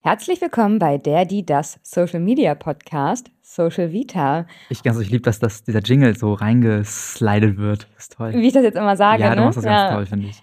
Herzlich willkommen bei der, die, das Social Media Podcast Social Vita. Ich, also ich liebe, dass das, dieser Jingle so reingeslidet wird. Das ist toll. Wie ich das jetzt immer sage. Ja, du ne? machst das Ja. ganz toll, finde ich.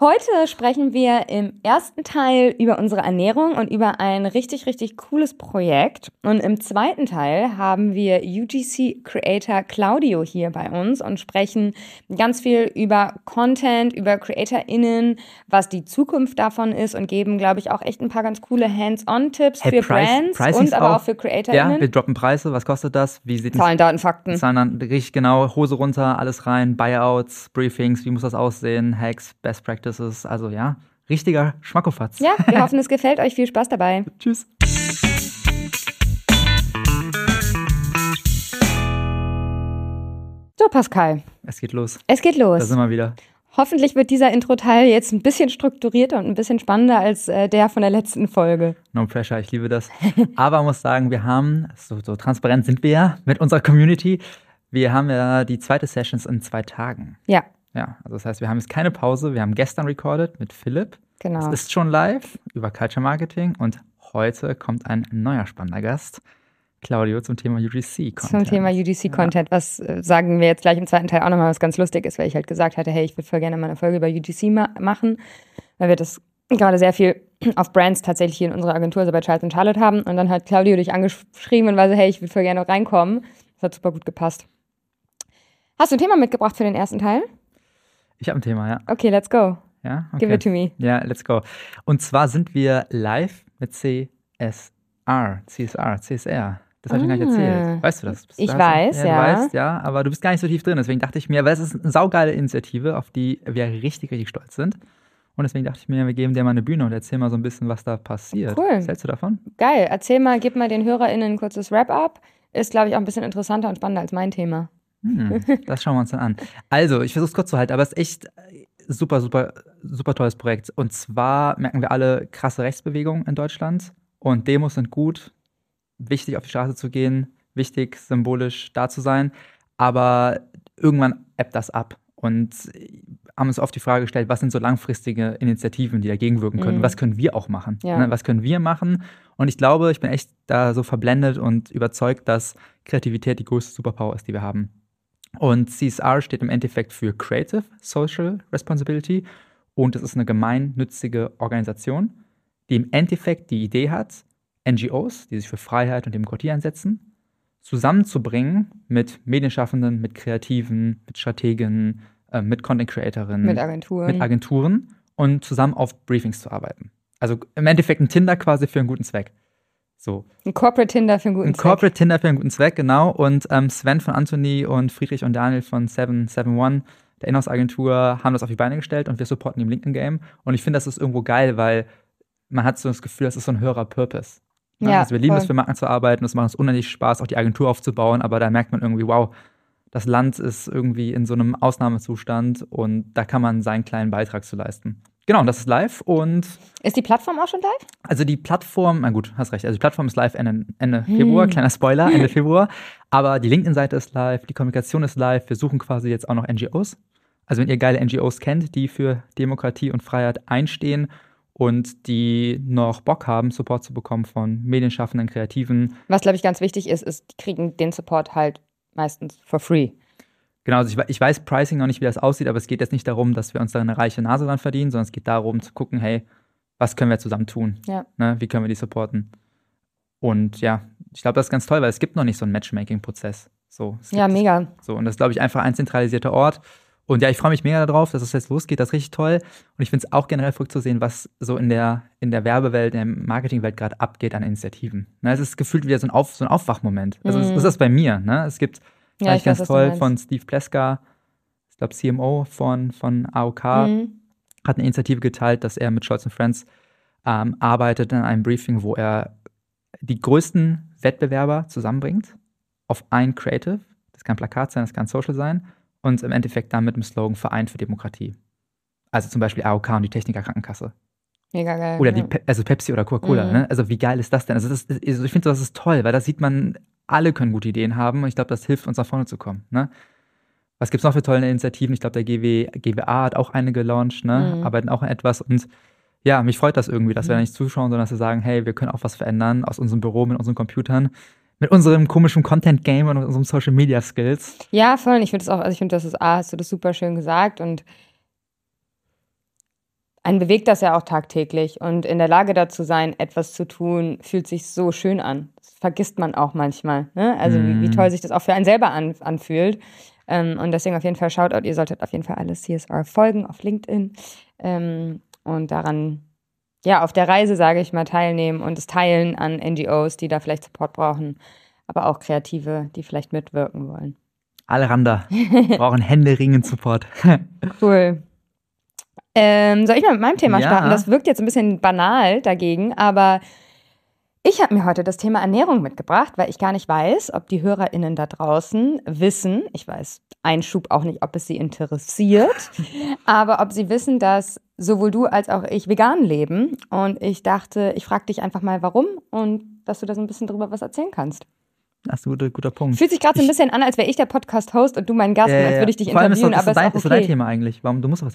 Heute sprechen wir im ersten Teil über unsere Ernährung und über ein richtig, richtig cooles Projekt. Und im zweiten Teil haben wir UGC Creator Claudio hier bei uns und sprechen ganz viel über Content, über CreatorInnen, was die Zukunft davon ist und geben, glaube ich, auch echt ein paar ganz coole Hands-on-Tipps Hey, für Price- Brands Pricing und aber auch- auch für Ja, CreatorInnen. wir droppen Preise. Was kostet das? Wie sieht Zahlen, Daten, Fakten. Zahlen dann richtig genau, Hose runter, alles rein, Buyouts, Briefings, wie muss das aussehen, Hacks, Best Practices, also ja, richtiger Schmackofatz. Ja, wir hoffen, es gefällt euch. Viel Spaß dabei. Tschüss. So, Pascal, Es geht los. es geht Da los. sind wir wieder. Hoffentlich wird dieser Intro-Teil jetzt ein bisschen strukturierter und ein bisschen spannender als äh, der von der letzten Folge. No pressure, ich liebe das. Aber muss sagen, wir haben, so, so transparent sind wir ja mit unserer Community, wir haben ja die zweite Sessions in zwei Tagen. Ja, Ja, also das heißt, wir haben jetzt keine Pause. Wir haben gestern recorded mit Philipp. genau. Es ist schon live über Culture Marketing und heute kommt ein neuer spannender Gast, Claudio, zum Thema UGC. -Content. Zum Thema UGC-Content, was äh, sagen wir jetzt gleich im zweiten Teil auch nochmal was ganz lustig ist, weil ich halt gesagt hatte, hey, ich würde voll gerne mal eine Folge über UGC ma machen, weil wir das gerade sehr viel auf Brands tatsächlich hier in unserer Agentur, also bei Charles und Charlotte haben. Und dann hat Claudio dich angeschrieben und war so, hey, ich würde voll gerne reinkommen. Das hat super gut gepasst. Hast du ein Thema mitgebracht für den ersten Teil? Ich habe ein Thema, ja. Okay, let's go. ja? Okay. Give it to me. Ja, let's go. Und zwar sind wir live mit CSR, CSR, CSR. Das habe ich noch gar nicht Ah. erzählt. Weißt du das? Bist- Ich weiß, du, ja. Du weißt, ja, aber du bist gar nicht so tief drin. Deswegen dachte ich mir, weil es ist eine saugeile Initiative, auf die wir richtig, richtig stolz sind. Und deswegen dachte ich mir, wir geben dir mal eine Bühne und erzähl mal so ein bisschen, was da passiert. Cool. Was hältst du davon? Geil. Erzähl mal, gib mal den HörerInnen ein kurzes Wrap-up. Ist, glaube ich, auch ein bisschen interessanter und spannender als mein Thema. Hm, das schauen wir uns dann an. Also, ich versuche es kurz zu halten, aber es ist echt äh, super, super, super tolles Projekt. Und zwar merken wir alle krasse Rechtsbewegungen in Deutschland und Demos sind gut, wichtig auf die Straße zu gehen, wichtig symbolisch da zu sein, aber irgendwann ebbt das ab und haben uns oft die Frage gestellt, was sind so langfristige Initiativen, die dagegen wirken können? Mhm. Was können wir auch machen? Ja. Ne, Was können wir machen? Und ich glaube, ich bin echt da so verblendet und überzeugt, dass Kreativität die größte Superpower ist, die wir haben. Und CSR steht im Endeffekt für Creative Social Responsibility und es ist eine gemeinnützige Organisation, die im Endeffekt die Idee hat, NGOs, die sich für Freiheit und Demokratie einsetzen, zusammenzubringen mit Medienschaffenden, mit Kreativen, mit Strategen, äh, mit Content Creatorinnen, Mit Agenturen. mit Agenturen und zusammen auf Briefings zu arbeiten. Also im Endeffekt ein Tinder quasi für einen guten Zweck. So. ein Corporate Tinder für einen guten Ein Zweck. Corporate Tinder für einen guten Zweck, genau. Und ähm, Sven von Anthony und Friedrich und Daniel von 771, der Inhouse-Agentur, haben das auf die Beine gestellt und wir supporten im LinkedIn-Game. Und ich finde, das ist irgendwo geil, weil man hat so das Gefühl, das ist so ein höherer Purpose. Ne? Ja, also wir lieben voll. es, für Marken zu arbeiten, es macht uns unheimlich Spaß, auch die Agentur aufzubauen, aber da merkt man irgendwie, wow, das Land ist irgendwie in so einem Ausnahmezustand und da kann man seinen kleinen Beitrag zu leisten. Genau, das ist live und Ist die Plattform auch schon live? also die Plattform, na gut, hast recht, also die Plattform ist live Ende, Ende Hm. Februar, kleiner Spoiler, Ende Februar, aber die LinkedIn-Seite ist live, die Kommunikation ist live, wir suchen quasi jetzt auch noch NGOs. Also wenn ihr geile NGOs kennt, die für Demokratie und Freiheit einstehen und die noch Bock haben, Support zu bekommen von Medienschaffenden, Kreativen, Was, glaube ich, ganz wichtig ist, ist, die kriegen den Support halt meistens for free. Genau, also ich, ich weiß Pricing noch nicht, wie das aussieht, aber es geht jetzt nicht darum, dass wir uns da eine reiche Nase dran verdienen, sondern es geht darum zu gucken, hey, was können wir zusammen tun? Ja. Ne, wie können wir die supporten? Und ja, ich glaube, das ist ganz toll, weil es gibt noch nicht so einen Matchmaking-Prozess. So, Ja, mega. So, und das ist, glaube ich, einfach ein zentralisierter Ort. Und ja, ich freue mich mega darauf, dass es jetzt losgeht. Das ist richtig toll. Und ich finde es auch generell verrückt zu sehen, was so in der, in der Werbewelt, in der Marketingwelt gerade abgeht an Initiativen. Ne, es ist gefühlt wieder so ein, Auf, so ein Aufwachmoment. Also, Mhm. ist das bei mir. Ne? Es gibt, Ja, ich ich ganz weiß, toll, von Steve Pleska, ich glaube CMO von, von AOK, Mhm. hat eine Initiative geteilt, dass er mit Scholz und Friends ähm, arbeitet in einem Briefing, wo er die größten Wettbewerber zusammenbringt auf ein Creative. Das kann Plakat sein, das kann Social sein. Und im Endeffekt dann mit dem Slogan Vereint für Demokratie. Also zum Beispiel AOK und die Techniker Krankenkasse. Mega geil. Oder die Pe also Pepsi oder Coca-Cola. Mhm. Ne? Also wie geil ist das denn? Also, das, also ich finde, das ist toll, weil da sieht man, alle können gute Ideen haben und ich glaube, das hilft uns nach vorne zu kommen. Ne? Was gibt es noch für tolle Initiativen? Ich glaube, der GW, GWA hat auch eine gelauncht, ne? Mhm. arbeiten auch an etwas und ja, mich freut das irgendwie, dass wir da nicht zuschauen, sondern dass wir sagen, hey, wir können auch was verändern aus unserem Büro, mit unseren Computern, mit unserem komischen Content-Game und unserem Social-Media-Skills. Ja, voll. Ich finde das auch, also ich finde, das ist, A, hast du das super schön gesagt und einen bewegt das ja auch tagtäglich und in der Lage dazu sein, etwas zu tun, fühlt sich so schön an. Das vergisst man auch manchmal. Ne? Also mm. wie, wie, mhm. toll sich das auch für einen selber an, anfühlt. Ähm, und deswegen auf jeden Fall Shoutout, ihr solltet auf jeden Fall alle CSR folgen auf LinkedIn ähm, und daran, ja, auf der Reise, sage ich mal, teilnehmen und es teilen an NGOs, die da vielleicht Support brauchen, aber auch Kreative, die vielleicht mitwirken wollen. Alle Randa brauchen händeringend Support. cool. Ähm, soll ich mal mit meinem Thema ja. starten? Das wirkt jetzt ein bisschen banal dagegen, aber ich habe mir heute das Thema Ernährung mitgebracht, weil ich gar nicht weiß, ob die HörerInnen da draußen wissen, ich weiß Einschub auch nicht, ob es sie interessiert, aber ob sie wissen, dass sowohl du als auch ich vegan leben. Und ich dachte, ich frage dich einfach mal, warum und dass du da so ein bisschen drüber was erzählen kannst. Das ist ein guter, guter Punkt. Fühlt sich gerade so ein bisschen an, als wäre ich der Podcast-Host und du mein Gast, ja, als würde ich dich Vor interviewen. Allem ist, aber dein, ist, ist dein Thema eigentlich. Warum du musst was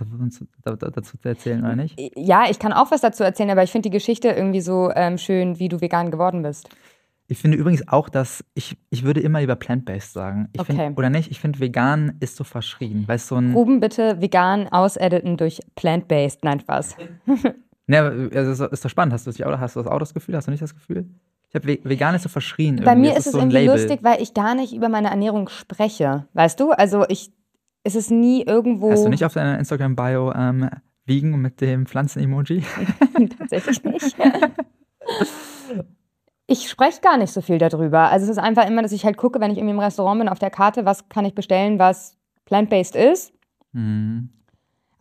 dazu, erzählen, oder nicht? Ja, ich kann auch was dazu erzählen, aber ich finde die Geschichte irgendwie so ähm, schön, wie du vegan geworden bist. Ich finde übrigens auch, dass ich, ich würde immer lieber plant-based sagen. Ich okay. Find, oder nicht? Ich finde, vegan ist so verschrien. Weil so ein Ruben, bitte vegan ausediten durch plant-based. Nein, Spaß. ne, also ist doch spannend. Hast du, das, hast du das auch das Gefühl? Hast du nicht das Gefühl? Ich habe vegan ist so verschrien. Bei mir ist, ist es so irgendwie Label. lustig, weil ich gar nicht über meine Ernährung spreche. Weißt du? Also ich, ist es nie irgendwo. Hast du nicht auf deiner Instagram-Bio ähm, Wiegen mit dem Pflanzen-Emoji? Tatsächlich nicht. ich spreche gar nicht so viel darüber. Also es ist einfach immer, dass ich halt gucke, wenn ich irgendwie im Restaurant bin, auf der Karte, was kann ich bestellen, was plant-based ist. Mhm.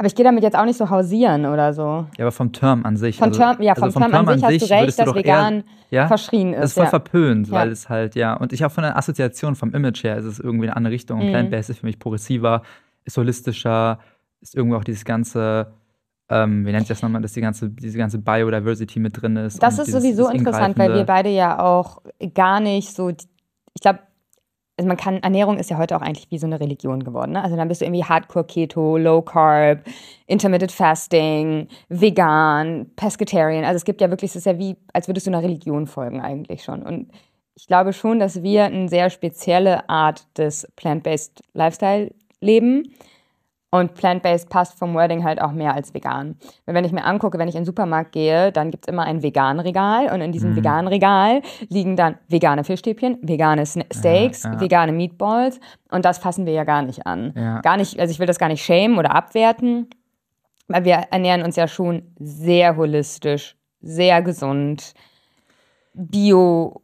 Aber ich gehe damit jetzt auch nicht so hausieren oder so. Ja, aber vom Term an sich. Vom also, Term, ja, vom, also vom Term, Term, an sich hast du recht, dass vegan eher, ja? verschrien ist. Das ist voll ja. verpönt, weil es halt, ja. Und ich auch von der Assoziation, vom Image her, ist es irgendwie eine andere Richtung. Mhm. Plant-based ist für mich progressiver, ist holistischer, ist irgendwo auch dieses ganze ähm, wie nennt sich das nochmal, dass die ganze, diese ganze Biodiversity mit drin ist. Das ist dieses, sowieso interessant, weil wir beide ja auch gar nicht so, ich glaube, also man kann, Ernährung ist ja heute auch eigentlich wie so eine Religion geworden. Ne? Also dann bist du irgendwie Hardcore Keto, Low Carb, Intermittent Fasting, Vegan, Pescatarian. Also es gibt ja wirklich, es ist ja wie, als würdest du einer Religion folgen eigentlich schon. Und ich glaube schon, dass wir eine sehr spezielle Art des Plant-Based Lifestyle leben und plant-based passt vom Wording halt auch mehr als vegan. wenn ich mir angucke, wenn ich in den Supermarkt gehe, dann gibt es immer ein vegan Regal und in diesem mhm. veganen Regal liegen dann vegane Fischstäbchen, vegane Steaks, ja, ja. vegane Meatballs und das fassen wir ja gar nicht an. Ja. Gar nicht, also ich will das gar nicht schämen oder abwerten, weil wir ernähren uns ja schon sehr holistisch, sehr gesund, bio.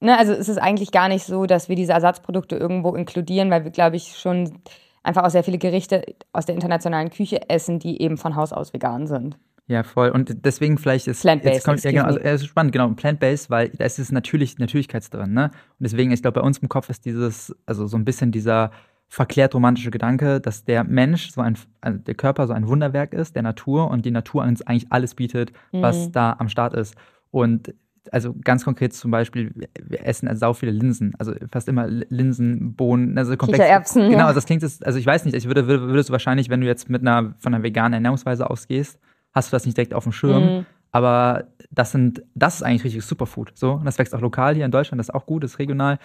Ne, also es ist eigentlich gar nicht so, dass wir diese Ersatzprodukte irgendwo inkludieren, weil wir, glaube ich, schon einfach auch sehr viele Gerichte aus der internationalen Küche essen, die eben von Haus aus vegan sind. Ja, voll. Und deswegen vielleicht ist Plant-based. Kommt, ja, genau, also, es ist spannend, genau, Plant-based, weil da ist es natürlich Natürlichkeit drin, ne? Und deswegen, ich glaube, bei uns im Kopf ist dieses, also so ein bisschen dieser verklärt romantische Gedanke, dass der Mensch, so ein, also der Körper so ein Wunderwerk ist, der Natur und die Natur uns eigentlich alles bietet, was mhm. da am Start ist. Und also ganz konkret zum Beispiel, wir essen also sau viele Linsen, also fast immer Linsen, Bohnen, also komplex. Erbsen, genau, also das klingt, also ich weiß nicht, ich würde, würdest du wahrscheinlich, wenn du jetzt mit einer von einer veganen Ernährungsweise ausgehst, hast du das nicht direkt auf dem Schirm. Mhm. Aber das sind, das ist eigentlich richtig Superfood. So, und das wächst auch lokal hier in Deutschland, das ist auch gut, das ist regional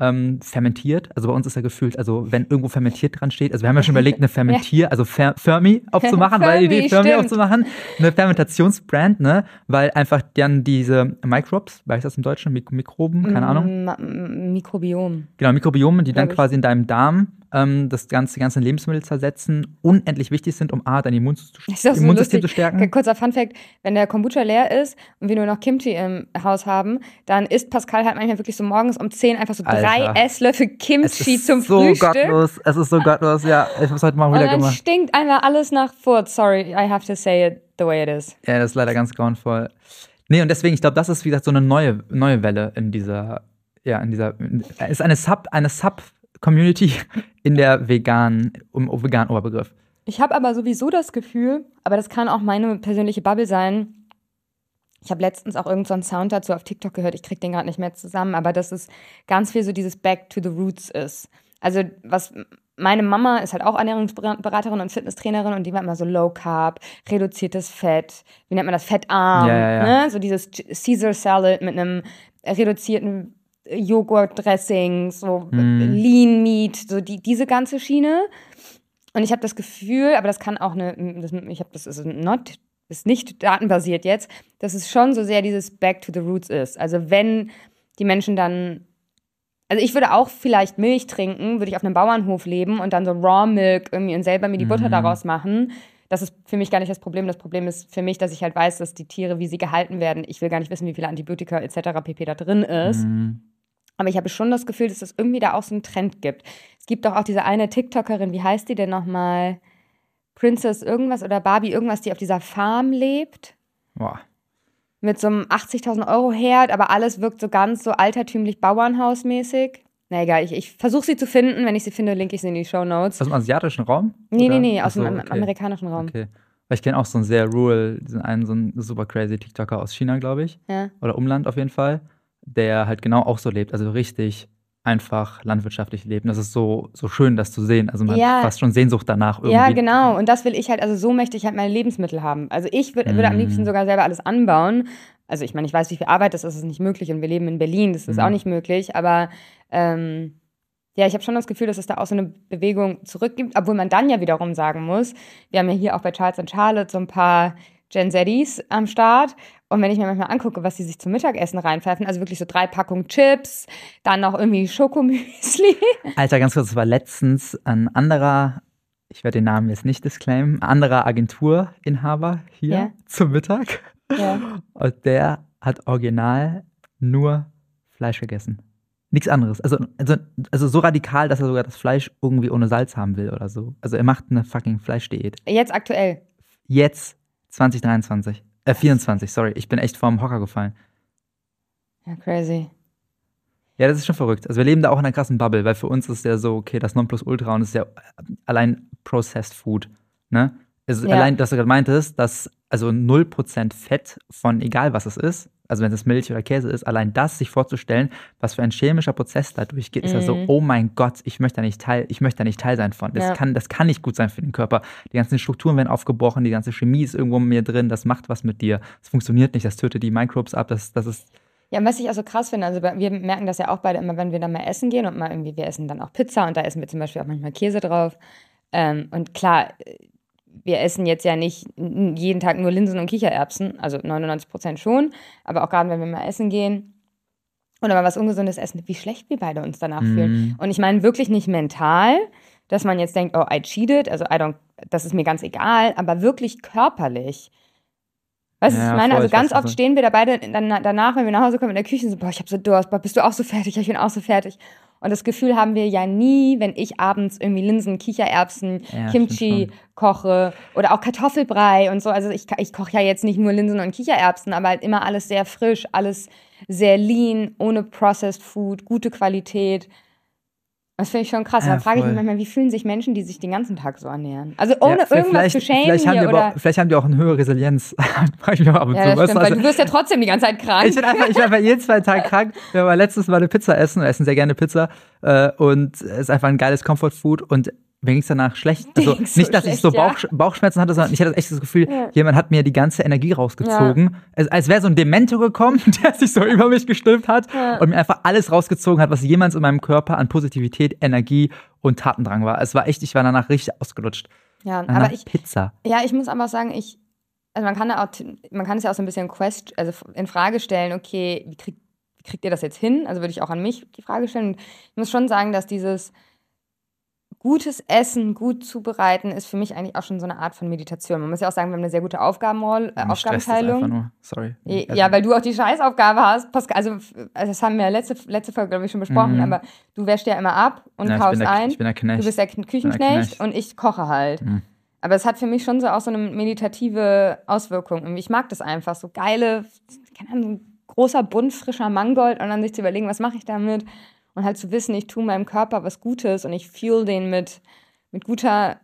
ähm, fermentiert. Also bei uns ist ja gefühlt, also wenn irgendwo fermentiert dran steht, also wir haben ja schon überlegt, eine Fermentier, also Fer Fermi aufzumachen, weil die Idee Fermi aufzumachen, eine Fermentationsbrand, ne, weil einfach dann diese Microbes, weiß ich das im Deutschen, Mik Mikroben, keine Ahnung. M Mikrobiom. Genau, Mikrobiome, die dann quasi in deinem Darm ähm, das ganze, die ganzen Lebensmittel zersetzen, unendlich wichtig sind, um A, dein Immunsystem, so Immunsystem zu stärken. Kurzer Funfact, wenn der Kombucha leer ist und wir nur noch Kimchi im Haus haben, dann isst Pascal halt manchmal wirklich so morgens um 10 einfach so Alter. drei Esslöffel Kimchi zum so Frühstück. Gottlos. Es ist so gottlos, ja. Ich hab's heute mal wieder gemacht. stinkt einfach alles nach Furz. Sorry, I have to say it the way it is. Ja, das ist leider ganz grauenvoll. Nee, und deswegen, ich glaube, das ist, wie gesagt, so eine neue, neue Welle in dieser, ja, in dieser, ist eine Sub, eine Sub Community in der veganen, um, veganen Oberbegriff. Ich habe aber sowieso das Gefühl, aber das kann auch meine persönliche Bubble sein. Ich habe letztens auch irgendeinen so Sound dazu auf TikTok gehört, ich kriege den gerade nicht mehr zusammen, aber dass es ganz viel so dieses Back to the Roots ist. Also was meine Mama ist halt auch Ernährungsberaterin und Fitnesstrainerin und die war immer so Low Carb, reduziertes Fett, wie nennt man das, fettarm, Ja, ja, ja. Ne? so dieses Caesar Salad mit einem reduzierten Joghurt-Dressing, so Mhm. Lean Meat, so die, diese ganze Schiene. Und ich habe das Gefühl, aber das kann auch eine, das, ich habe das ist not, ist nicht datenbasiert jetzt, dass es schon so sehr dieses Back to the Roots ist. Also wenn die Menschen dann, also ich würde auch vielleicht Milch trinken, würde ich auf einem Bauernhof leben und dann so Raw Milk irgendwie und selber mir die Butter Mhm. daraus machen. Das ist für mich gar nicht das Problem. Das Problem ist für mich, dass ich halt weiß, dass die Tiere, wie sie gehalten werden, ich will gar nicht wissen, wie viele Antibiotika etc. pp. da drin ist. Mhm. Aber ich habe schon das Gefühl, dass es irgendwie da auch so einen Trend gibt. Es gibt doch auch diese eine TikTokerin, wie heißt die denn nochmal? Princess irgendwas oder Barbie irgendwas, die auf dieser Farm lebt. Boah. Mit so einem 80.000 Euro Herd, aber alles wirkt so ganz so altertümlich Bauernhausmäßig. Na egal, ich, ich versuche sie zu finden. Wenn ich sie finde, linke ich sie in die Show Notes. Aus dem asiatischen Raum? Nee, Oder? nee, nee, aus so, dem okay. amerikanischen Raum. Okay. Weil ich kenne auch so einen sehr rural, diesen einen so einen super crazy TikToker aus China, glaube ich. Ja. Oder Umland auf jeden Fall. Der halt genau auch so lebt. Also richtig einfach landwirtschaftlich leben. Das ist so, so schön, das zu sehen. Also man Ja. hat fast schon Sehnsucht danach irgendwie. Ja, genau. Und das will ich halt, also so möchte ich halt meine Lebensmittel haben. Also ich würd, würde am Mm. liebsten sogar selber alles anbauen. Also ich meine, ich weiß, wie viel Arbeit das ist, das ist nicht möglich. Und wir leben in Berlin, das ist Mm. auch nicht möglich. Aber ähm, ja, ich habe schon das Gefühl, dass es da auch so eine Bewegung zurückgibt, obwohl man dann ja wiederum sagen muss, wir haben ja hier auch bei Charles und Charlotte so ein paar Gen Zs am Start. Und wenn ich mir manchmal angucke, was die sich zum Mittagessen reinpfeifen, also wirklich so drei Packungen Chips, dann noch irgendwie Schokomüsli. Alter, ganz kurz, es war letztens ein anderer, ich werde den Namen jetzt nicht disclaimen, ein anderer Agenturinhaber hier Ja. zum Mittag. Ja. Und der hat original nur Fleisch gegessen. Nichts anderes. Also, also, also so radikal, dass er sogar das Fleisch irgendwie ohne Salz haben will oder so. Also er macht eine fucking Fleischdiät. Jetzt aktuell. Jetzt 2023. Äh, 24, sorry. Ich bin echt vom Hocker gefallen. Ja, crazy. Ja, das ist schon verrückt. Also wir leben da auch in einer krassen Bubble, weil für uns ist ja so, okay, das Nonplusultra und es ist ja allein Processed Food. Ne? Also Ja. allein, dass du gerade meintest, dass also 0% Fett von egal was es ist, also wenn es Milch oder Käse ist, allein das sich vorzustellen, was für ein chemischer Prozess da durchgeht, ist ja so, Mhm. oh mein Gott, ich möchte da nicht Teil, ich möchte da nicht Teil sein von. Das, Ja. kann, das kann nicht gut sein für den Körper. Die ganzen Strukturen werden aufgebrochen, die ganze Chemie ist irgendwo in mir drin, das macht was mit dir. Das funktioniert nicht, das tötet die Microbes ab, das, das ist Ja, was ich auch so krass finde, also wir merken das ja auch beide immer, wenn wir dann mal essen gehen und mal irgendwie, wir essen dann auch Pizza und da essen wir zum Beispiel auch manchmal Käse drauf. Ähm, und klar, wir essen jetzt ja nicht jeden Tag nur Linsen und Kichererbsen, also 99 Prozent schon, aber auch gerade wenn wir mal essen gehen oder mal was Ungesundes essen, wie schlecht wir beide uns danach fühlen. Mhm. Und ich meine wirklich nicht mental, dass man jetzt denkt, oh, I cheated, also I don't, das ist mir ganz egal, aber wirklich körperlich. Weißt du, was Ja, ich meine? voll, Also ich ganz oft stehen wir da beide dann, danach, wenn wir nach Hause kommen in der Küche und so, boah, ich hab so Durst, boah, bist du auch so fertig? Ja, Ich bin auch so fertig. Und das Gefühl haben wir ja nie, wenn ich abends irgendwie Linsen, Kichererbsen, Ja, Kimchi koche oder auch Kartoffelbrei und so. Also ich, ich koche ja jetzt nicht nur Linsen und Kichererbsen, aber halt immer alles sehr frisch, alles sehr lean, ohne Processed Food, gute Qualität. Das finde ich schon krass. Ja, dann frage ich mich manchmal, wie fühlen sich Menschen, die sich den ganzen Tag so ernähren? Also ohne Ja, irgendwas zu schämen vielleicht haben, oder... auch- vielleicht haben die auch eine höhere Resilienz. Ich auch ab und Ja, zu. stimmt, du, weil also- du wirst ja trotzdem die ganze Zeit krank. ich bin einfach, ich bin einfach jeden zwei Tage krank. Wir haben letztes Mal eine Pizza essen, wir essen sehr gerne Pizza äh, und es ist einfach ein geiles Comfort Food und mir ging es danach schlecht. Also ging's so nicht, dass ich schlecht, so ja. Bauch, Bauchschmerzen hatte, sondern ich hatte echt das Gefühl, Ja. jemand hat mir die ganze Energie rausgezogen. Es, als wäre so ein Demento gekommen, der sich so über mich gestülpt hat Ja. und mir einfach alles rausgezogen hat, was jemals in meinem Körper an Positivität, Energie und Tatendrang war. Es war echt, ich war danach richtig ausgelutscht. ja, Danach aber ich, Pizza. Ja, ich muss aber sagen, ich, also man kann, auch, man kann es ja auch so ein bisschen quest, also in Frage stellen, okay, wie, krieg, wie kriegt ihr das jetzt hin? Also würde ich auch an mich die Frage stellen. Und ich muss schon sagen, dass dieses gutes Essen, gut zubereiten, ist für mich eigentlich auch schon so eine Art von Meditation. Man muss ja auch sagen, wir haben eine sehr gute Aufgabenrolle, äh, Aufgabenteilung. nur. Sorry. Ja, Also- weil du auch die Scheißaufgabe hast, Pascal. Also, also das haben wir letzte, letzte Folge, glaube ich, schon besprochen, Mhm. aber du wäschst ja immer ab und Ja, kaufst der, ein. Ich bin der Knecht. Du bist der Küchenknecht Knecht. und ich koche halt. Mhm. Aber es hat für mich schon so auch so eine meditative Auswirkung. Ich mag das einfach, so geile, keine Ahnung, so ein großer Bund frischer Mangold und dann sich zu überlegen, was mache ich damit? Und halt zu wissen, ich tue meinem Körper was Gutes und ich fuel den mit, mit guter,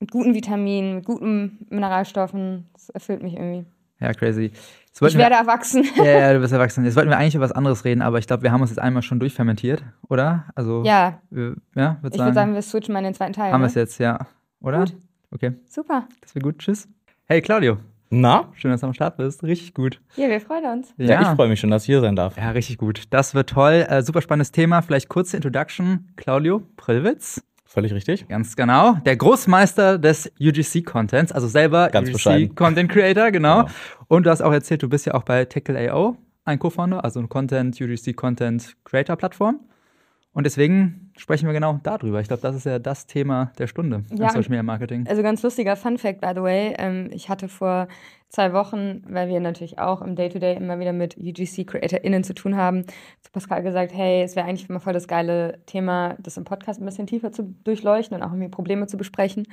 mit guten Vitaminen, mit guten Mineralstoffen. Das erfüllt mich irgendwie. Ja, crazy. Ich werde wir, erwachsen. Ja, ja, du bist erwachsen. Jetzt wollten wir eigentlich über was anderes reden, aber ich glaube, wir haben uns jetzt einmal schon durchfermentiert, oder? Also, ja. Wir, ja würd ich würde sagen, wir switchen mal in den zweiten Teil. Haben ne? wir es jetzt, ja. Oder? Gut. Okay. Super. Das wird gut. Tschüss. Hey, Claudio. Na? Schön, dass du am Start bist. Richtig gut. Ja, wir freuen uns. Ja, ja ich freue mich schon, dass ich hier sein darf. Ja, richtig gut. Das wird toll. Äh, super spannendes Thema. Vielleicht kurze Introduction. Claudio Prillwitz. Völlig richtig. Ganz genau. Der Großmeister des UGC-Contents, also selber UGC-Content Creator, genau. genau. Und du hast auch erzählt, du bist ja auch bei Tackle.io ein Co-Founder, also eine Content, UGC Content Creator Plattform. Und deswegen sprechen wir genau darüber. Ich glaube, das ist ja das Thema der Stunde ja, Social Media Marketing. Also ganz lustiger Fun Fact, by the way. Ähm, ich hatte vor zwei Wochen, weil wir natürlich auch im Day-to-Day -Day immer wieder mit UGC-CreatorInnen zu tun haben, zu Pascal gesagt, hey, es wäre eigentlich immer voll das geile Thema, das im Podcast ein bisschen tiefer zu durchleuchten und auch irgendwie Probleme zu besprechen.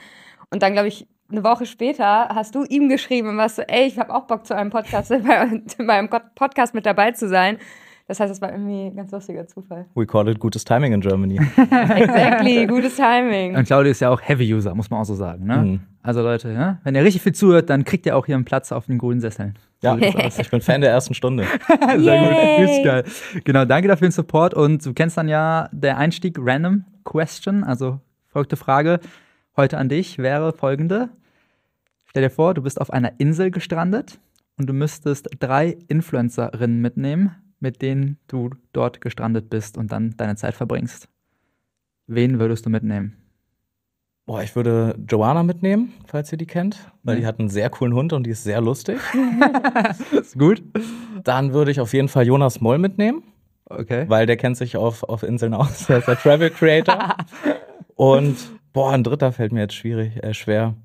Und dann, glaube ich, eine Woche später hast du ihm geschrieben und warst so, ey, ich habe auch Bock zu einem Podcast, bei, bei einem Podcast mit dabei zu sein. Das heißt, es war irgendwie ein ganz lustiger Zufall. We call it gutes Timing in Germany. exactly, gutes Timing. Und Claudio ist ja auch Heavy-User, muss man auch so sagen. Ne? Mhm. Also Leute, ja, wenn ihr richtig viel zuhört, dann kriegt ihr auch hier einen Platz auf den grünen Sesseln. Ja, ich bin Fan der ersten Stunde. Sehr gut, geil. Genau, danke dafür den Support. Und du kennst dann ja der Einstieg Random Question, also folgte Frage heute an dich wäre folgende. Stell dir vor, du bist auf einer Insel gestrandet und du müsstest drei Influencerinnen mitnehmen, mit denen du dort gestrandet bist und dann deine Zeit verbringst. Wen würdest du mitnehmen? Boah, ich würde Joanna mitnehmen, falls ihr die kennt, weil mhm. die hat einen sehr coolen Hund und die ist sehr lustig. ist gut. Dann würde ich auf jeden Fall Jonas Moll mitnehmen. Okay. Weil der kennt sich auf, auf Inseln aus. Der ist der Travel Creator. und boah, ein dritter fällt mir jetzt schwierig, äh, schwer.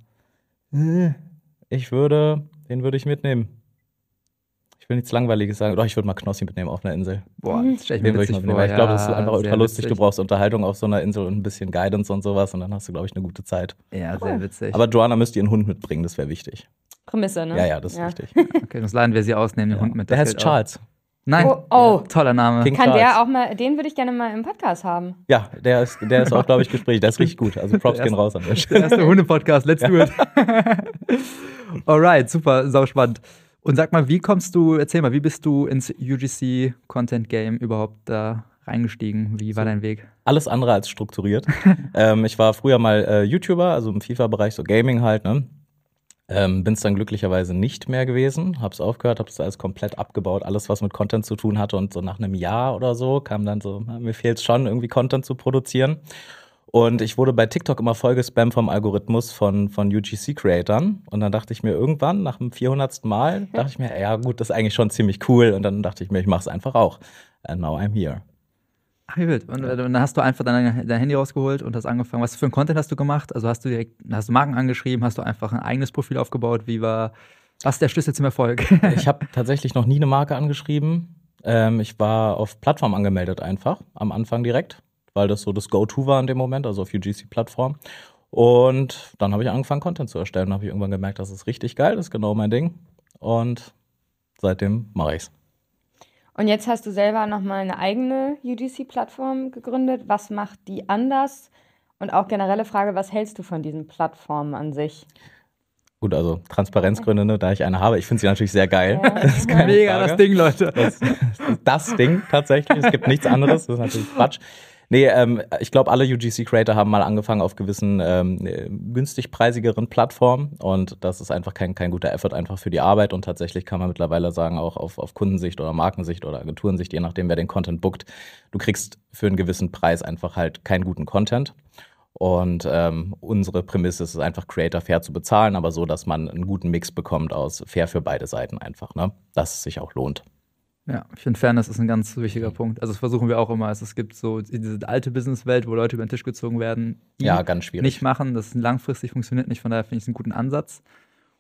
Ich würde, den würde ich mitnehmen will nichts Langweiliges sagen. Doch, ich würde mal Knossi mitnehmen auf einer Insel. Boah, das stelle ich mir wirklich vor. Ich glaube, das ist einfach ultra lustig. Du brauchst Unterhaltung auf so einer Insel und ein bisschen Guidance und sowas und dann hast du, glaube ich, eine gute Zeit. Ja, sehr witzig. Aber Joanna müsste ihren Hund mitbringen, das wäre wichtig. Prämisse, ne? Ja, ja, das ist ja. wichtig. Okay, sonst laden wir sie aus, nehmen den ja. Hund mit. Der heißt Charles. Auch. Nein. Oh, oh. toller Name. King Kann Charles. der auch mal, den würde ich gerne mal im Podcast haben. Ja, der ist, der ist auch, glaube ich, Gespräch. Der ist richtig gut. Also Props gehen raus an der Stelle. Der erste Hunde-Podcast, let's do it. Alright, super, sau spannend. Und sag mal, wie kommst du, erzähl mal, wie bist du ins UGC Content Game überhaupt da reingestiegen? Wie war so, dein Weg? Alles andere als strukturiert. ähm, ich war früher mal äh, YouTuber, also im FIFA-Bereich, so Gaming halt, ne? Ähm, Bin es dann glücklicherweise nicht mehr gewesen, hab's aufgehört, hab's alles komplett abgebaut, alles was mit Content zu tun hatte und so nach einem Jahr oder so kam dann so, mir fehlt schon irgendwie Content zu produzieren und ich wurde bei TikTok immer voll gespammt vom Algorithmus von, von UGC-Creatern. Und dann dachte ich mir irgendwann, nach dem 400. Mal, dachte ich mir, ja gut, das ist eigentlich schon ziemlich cool. Und dann dachte ich mir, ich mache es einfach auch. And now I'm here. Ach, wild. Und, dann hast du einfach dein, dein Handy rausgeholt und hast angefangen. Was für ein Content hast du gemacht? Also hast du direkt, hast du Marken angeschrieben? Hast du einfach ein eigenes Profil aufgebaut? Wie war, was ist der Schlüssel zum Erfolg? ich habe tatsächlich noch nie eine Marke angeschrieben. Ähm, ich war auf Plattform angemeldet einfach, am Anfang direkt weil das so das Go-To war in dem Moment, also auf UGC-Plattform. Und dann habe ich angefangen, Content zu erstellen. Dann habe ich irgendwann gemerkt, das ist richtig geil, das ist genau mein Ding. Und seitdem mache ich es. Und jetzt hast du selber nochmal eine eigene UGC-Plattform gegründet. Was macht die anders? Und auch generelle Frage, was hältst du von diesen Plattformen an sich? Gut, also Transparenzgründe, ne, da ich eine habe. Ich finde sie natürlich sehr geil. Ja. Das ist Mega Frage. das Ding, Leute. Das, das Ding tatsächlich. Es gibt nichts anderes. Das ist natürlich Quatsch. Nee, ähm, ich glaube, alle UGC-Creator haben mal angefangen auf gewissen ähm, günstig preisigeren Plattformen und das ist einfach kein, kein guter Effort einfach für die Arbeit und tatsächlich kann man mittlerweile sagen, auch auf, auf Kundensicht oder Markensicht oder Agenturensicht, je nachdem, wer den Content bookt, du kriegst für einen gewissen Preis einfach halt keinen guten Content. Und ähm, unsere Prämisse ist es einfach, Creator fair zu bezahlen, aber so, dass man einen guten Mix bekommt aus fair für beide Seiten einfach, ne? Dass es sich auch lohnt. Ja, ich finde, Fairness ist ein ganz wichtiger Punkt. Also das versuchen wir auch immer. Also es gibt so diese alte Businesswelt, wo Leute über den Tisch gezogen werden, ja, ganz schwierig. nicht machen. Das langfristig funktioniert nicht. Von daher finde ich es einen guten Ansatz.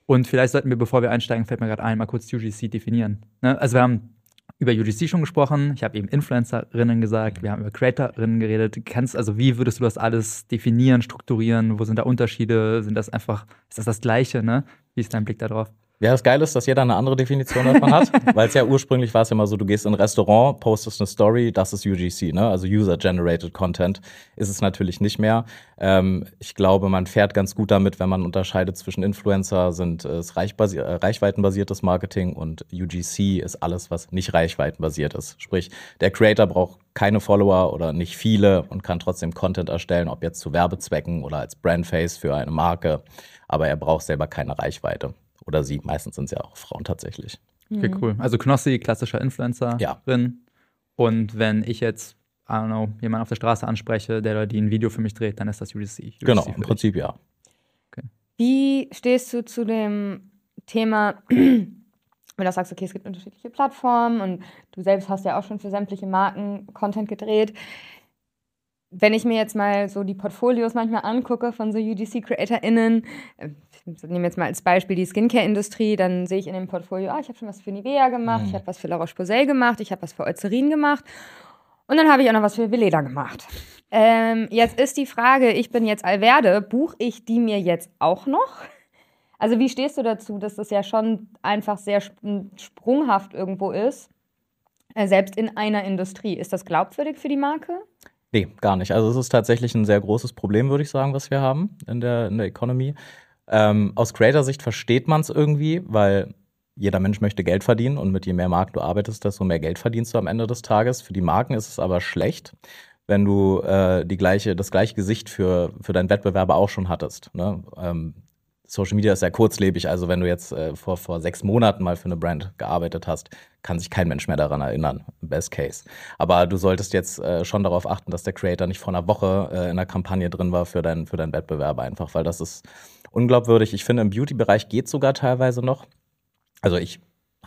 Und vielleicht sollten wir, bevor wir einsteigen, fällt mir gerade ein, mal kurz UGC definieren. Ne? Also wir haben über UGC schon gesprochen. Ich habe eben Influencerinnen gesagt. Wir haben über Creatorinnen geredet. kannst, also wie würdest du das alles definieren, strukturieren? Wo sind da Unterschiede? Sind das einfach, ist das das Gleiche? Ne? Wie ist dein Blick darauf? Ja, das Geile ist, dass jeder eine andere Definition davon hat, weil es ja ursprünglich war es ja immer so, du gehst in ein Restaurant, postest eine Story, das ist UGC, ne? Also User-Generated Content ist es natürlich nicht mehr. Ähm, ich glaube, man fährt ganz gut damit, wenn man unterscheidet zwischen Influencer sind es äh, reichweitenbasiertes Marketing und UGC ist alles, was nicht reichweitenbasiert ist. Sprich, der Creator braucht keine Follower oder nicht viele und kann trotzdem Content erstellen, ob jetzt zu Werbezwecken oder als Brandface für eine Marke, aber er braucht selber keine Reichweite. Oder sie, meistens sind es ja auch Frauen tatsächlich. Okay, mhm. cool. Also Knossi, klassischer Influencer ja. drin. Und wenn ich jetzt, I don't know, jemanden auf der Straße anspreche, der oder die ein Video für mich dreht, dann ist das UGC. UGC genau, im Prinzip ja. Okay. Wie stehst du zu dem Thema, wenn du sagst, okay, es gibt unterschiedliche Plattformen und du selbst hast ja auch schon für sämtliche Marken Content gedreht. Wenn ich mir jetzt mal so die Portfolios manchmal angucke von so UGC-CreatorInnen, ich nehme jetzt mal als Beispiel die Skincare-Industrie, dann sehe ich in dem Portfolio, ah, ich habe schon was für Nivea gemacht, mhm. ich habe was für La Roche-Posay gemacht, ich habe was für Eucerin gemacht und dann habe ich auch noch was für Veleda gemacht. Ähm, jetzt ist die Frage, ich bin jetzt Alverde, buche ich die mir jetzt auch noch? Also wie stehst du dazu, dass das ja schon einfach sehr sprunghaft irgendwo ist, äh, selbst in einer Industrie? Ist das glaubwürdig für die Marke? Nee, gar nicht. Also es ist tatsächlich ein sehr großes Problem, würde ich sagen, was wir haben in der, in der Economy. Ähm, aus Creator-Sicht versteht man es irgendwie, weil jeder Mensch möchte Geld verdienen und mit je mehr Marken du arbeitest, desto mehr Geld verdienst du am Ende des Tages. Für die Marken ist es aber schlecht, wenn du äh, die gleiche, das gleiche Gesicht für, für deinen Wettbewerber auch schon hattest. Ne? Ähm, Social Media ist sehr kurzlebig, also wenn du jetzt äh, vor, vor sechs Monaten mal für eine Brand gearbeitet hast, kann sich kein Mensch mehr daran erinnern, best case. Aber du solltest jetzt äh, schon darauf achten, dass der Creator nicht vor einer Woche äh, in der Kampagne drin war für, dein, für deinen Wettbewerber einfach, weil das ist unglaubwürdig. Ich finde, im Beauty-Bereich geht sogar teilweise noch. Also ich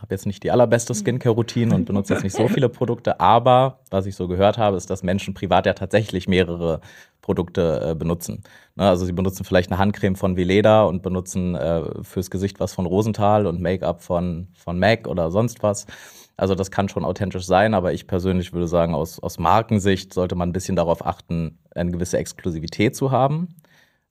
habe jetzt nicht die allerbeste Skincare-Routine und benutze jetzt nicht so viele Produkte, aber was ich so gehört habe, ist, dass Menschen privat ja tatsächlich mehrere Produkte äh, benutzen. Ne, also sie benutzen vielleicht eine Handcreme von Veleda und benutzen äh, fürs Gesicht was von Rosenthal und Make-up von, von MAC oder sonst was. Also das kann schon authentisch sein, aber ich persönlich würde sagen, aus, aus Markensicht sollte man ein bisschen darauf achten, eine gewisse Exklusivität zu haben.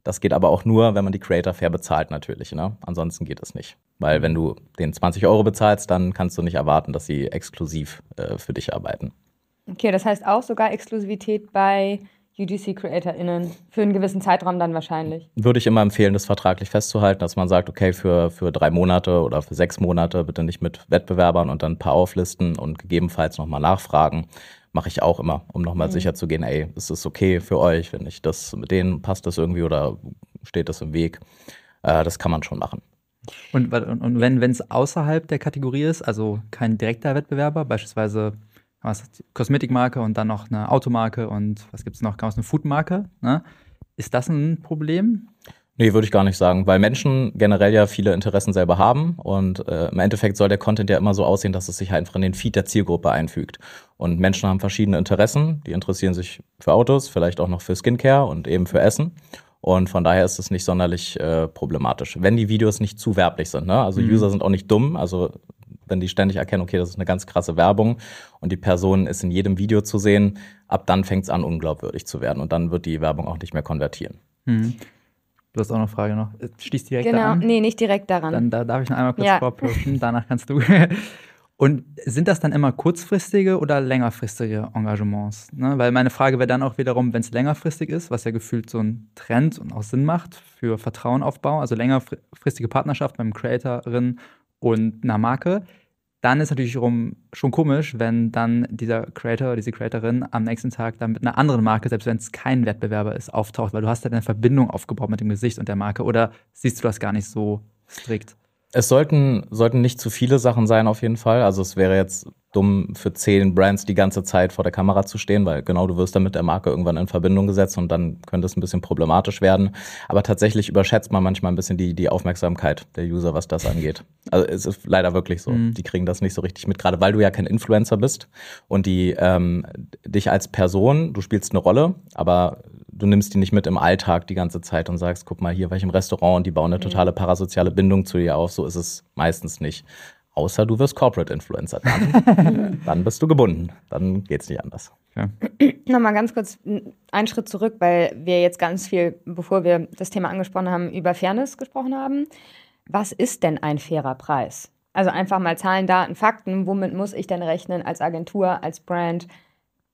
Das geht aber auch nur, wenn man die Creator fair bezahlt natürlich. Ne? Ansonsten geht es nicht. Weil wenn du den 20 Euro bezahlst, dann kannst du nicht erwarten, dass sie exklusiv äh, für dich arbeiten. Okay, das heißt auch sogar Exklusivität bei UGC-CreatorInnen für einen gewissen Zeitraum dann wahrscheinlich. Würde ich immer empfehlen, das vertraglich festzuhalten, dass man sagt, okay, für, für drei Monate oder für sechs Monate bitte nicht mit Wettbewerbern und dann ein paar auflisten und gegebenenfalls nochmal nachfragen mache ich auch immer, um nochmal mhm. sicher zu gehen, ey, ist es okay für euch, wenn ich das mit denen passt das irgendwie oder steht das im Weg? Äh, das kann man schon machen. Und, und wenn es außerhalb der Kategorie ist, also kein direkter Wettbewerber, beispielsweise was, Kosmetikmarke und dann noch eine Automarke und was gibt es noch, eine Foodmarke, ne? ist das ein Problem? Nee, würde ich gar nicht sagen, weil Menschen generell ja viele Interessen selber haben und äh, im Endeffekt soll der Content ja immer so aussehen, dass es sich einfach in den Feed der Zielgruppe einfügt. Und Menschen haben verschiedene Interessen, die interessieren sich für Autos, vielleicht auch noch für Skincare und eben für Essen. Und von daher ist es nicht sonderlich äh, problematisch, wenn die Videos nicht zu werblich sind. Ne? Also mhm. User sind auch nicht dumm, also wenn die ständig erkennen, okay, das ist eine ganz krasse Werbung und die Person ist in jedem Video zu sehen, ab dann fängt es an, unglaubwürdig zu werden und dann wird die Werbung auch nicht mehr konvertieren. Mhm. Du hast auch eine Frage noch. Schließt direkt genau. daran? Nee, nicht direkt daran. Dann da darf ich noch einmal kurz ja. vorpluschen, danach kannst du. Und sind das dann immer kurzfristige oder längerfristige Engagements? Ne? Weil meine Frage wäre dann auch wiederum, wenn es längerfristig ist, was ja gefühlt so ein Trend und auch Sinn macht für Vertrauenaufbau, also längerfristige Partnerschaft beim Creatorin und einer Marke, dann ist natürlich schon komisch, wenn dann dieser Creator, diese Creatorin am nächsten Tag dann mit einer anderen Marke, selbst wenn es kein Wettbewerber ist, auftaucht, weil du hast ja eine Verbindung aufgebaut mit dem Gesicht und der Marke oder siehst du das gar nicht so strikt? Es sollten, sollten nicht zu viele Sachen sein, auf jeden Fall. Also es wäre jetzt dumm für zehn Brands die ganze Zeit vor der Kamera zu stehen, weil genau du wirst dann mit der Marke irgendwann in Verbindung gesetzt und dann könnte es ein bisschen problematisch werden. Aber tatsächlich überschätzt man manchmal ein bisschen die, die Aufmerksamkeit der User, was das angeht. Also es ist leider wirklich so. Mhm. Die kriegen das nicht so richtig mit, gerade weil du ja kein Influencer bist und die ähm, dich als Person, du spielst eine Rolle, aber du nimmst die nicht mit im Alltag die ganze Zeit und sagst, guck mal, hier war ich im Restaurant und die bauen eine totale parasoziale Bindung zu dir auf. So ist es meistens nicht. Außer du wirst Corporate Influencer. Dann, dann bist du gebunden. Dann geht es nicht anders. Ja. Nochmal ganz kurz einen Schritt zurück, weil wir jetzt ganz viel, bevor wir das Thema angesprochen haben, über Fairness gesprochen haben. was ist denn ein fairer Preis? Also einfach mal Zahlen, Daten, Fakten. Womit muss ich denn rechnen als Agentur, als Brand?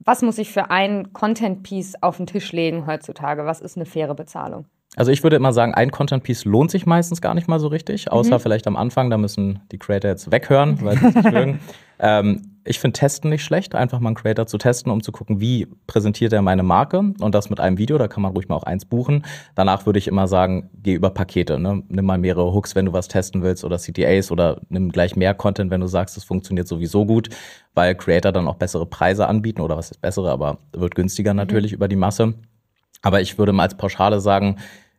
Was muss ich für ein Content-Piece auf den Tisch legen heutzutage? Was ist eine faire Bezahlung? Also ich würde immer sagen, ein Content-Piece lohnt sich meistens gar nicht mal so richtig, außer mhm. vielleicht am Anfang, da müssen die Creator jetzt weghören, weil sie sich mögen. Ähm, ich finde Testen nicht schlecht, einfach mal einen Creator zu testen, um zu gucken, wie präsentiert er meine Marke und das mit einem Video, da kann man ruhig mal auch eins buchen. Danach würde ich immer sagen, geh über Pakete, ne? nimm mal mehrere Hooks, wenn du was testen willst oder CTAs oder nimm gleich mehr Content, wenn du sagst, es funktioniert sowieso gut, weil Creator dann auch bessere Preise anbieten oder was ist bessere, aber wird günstiger mhm. natürlich mhm. über die Masse. Aber ich würde mal als Pauschale sagen,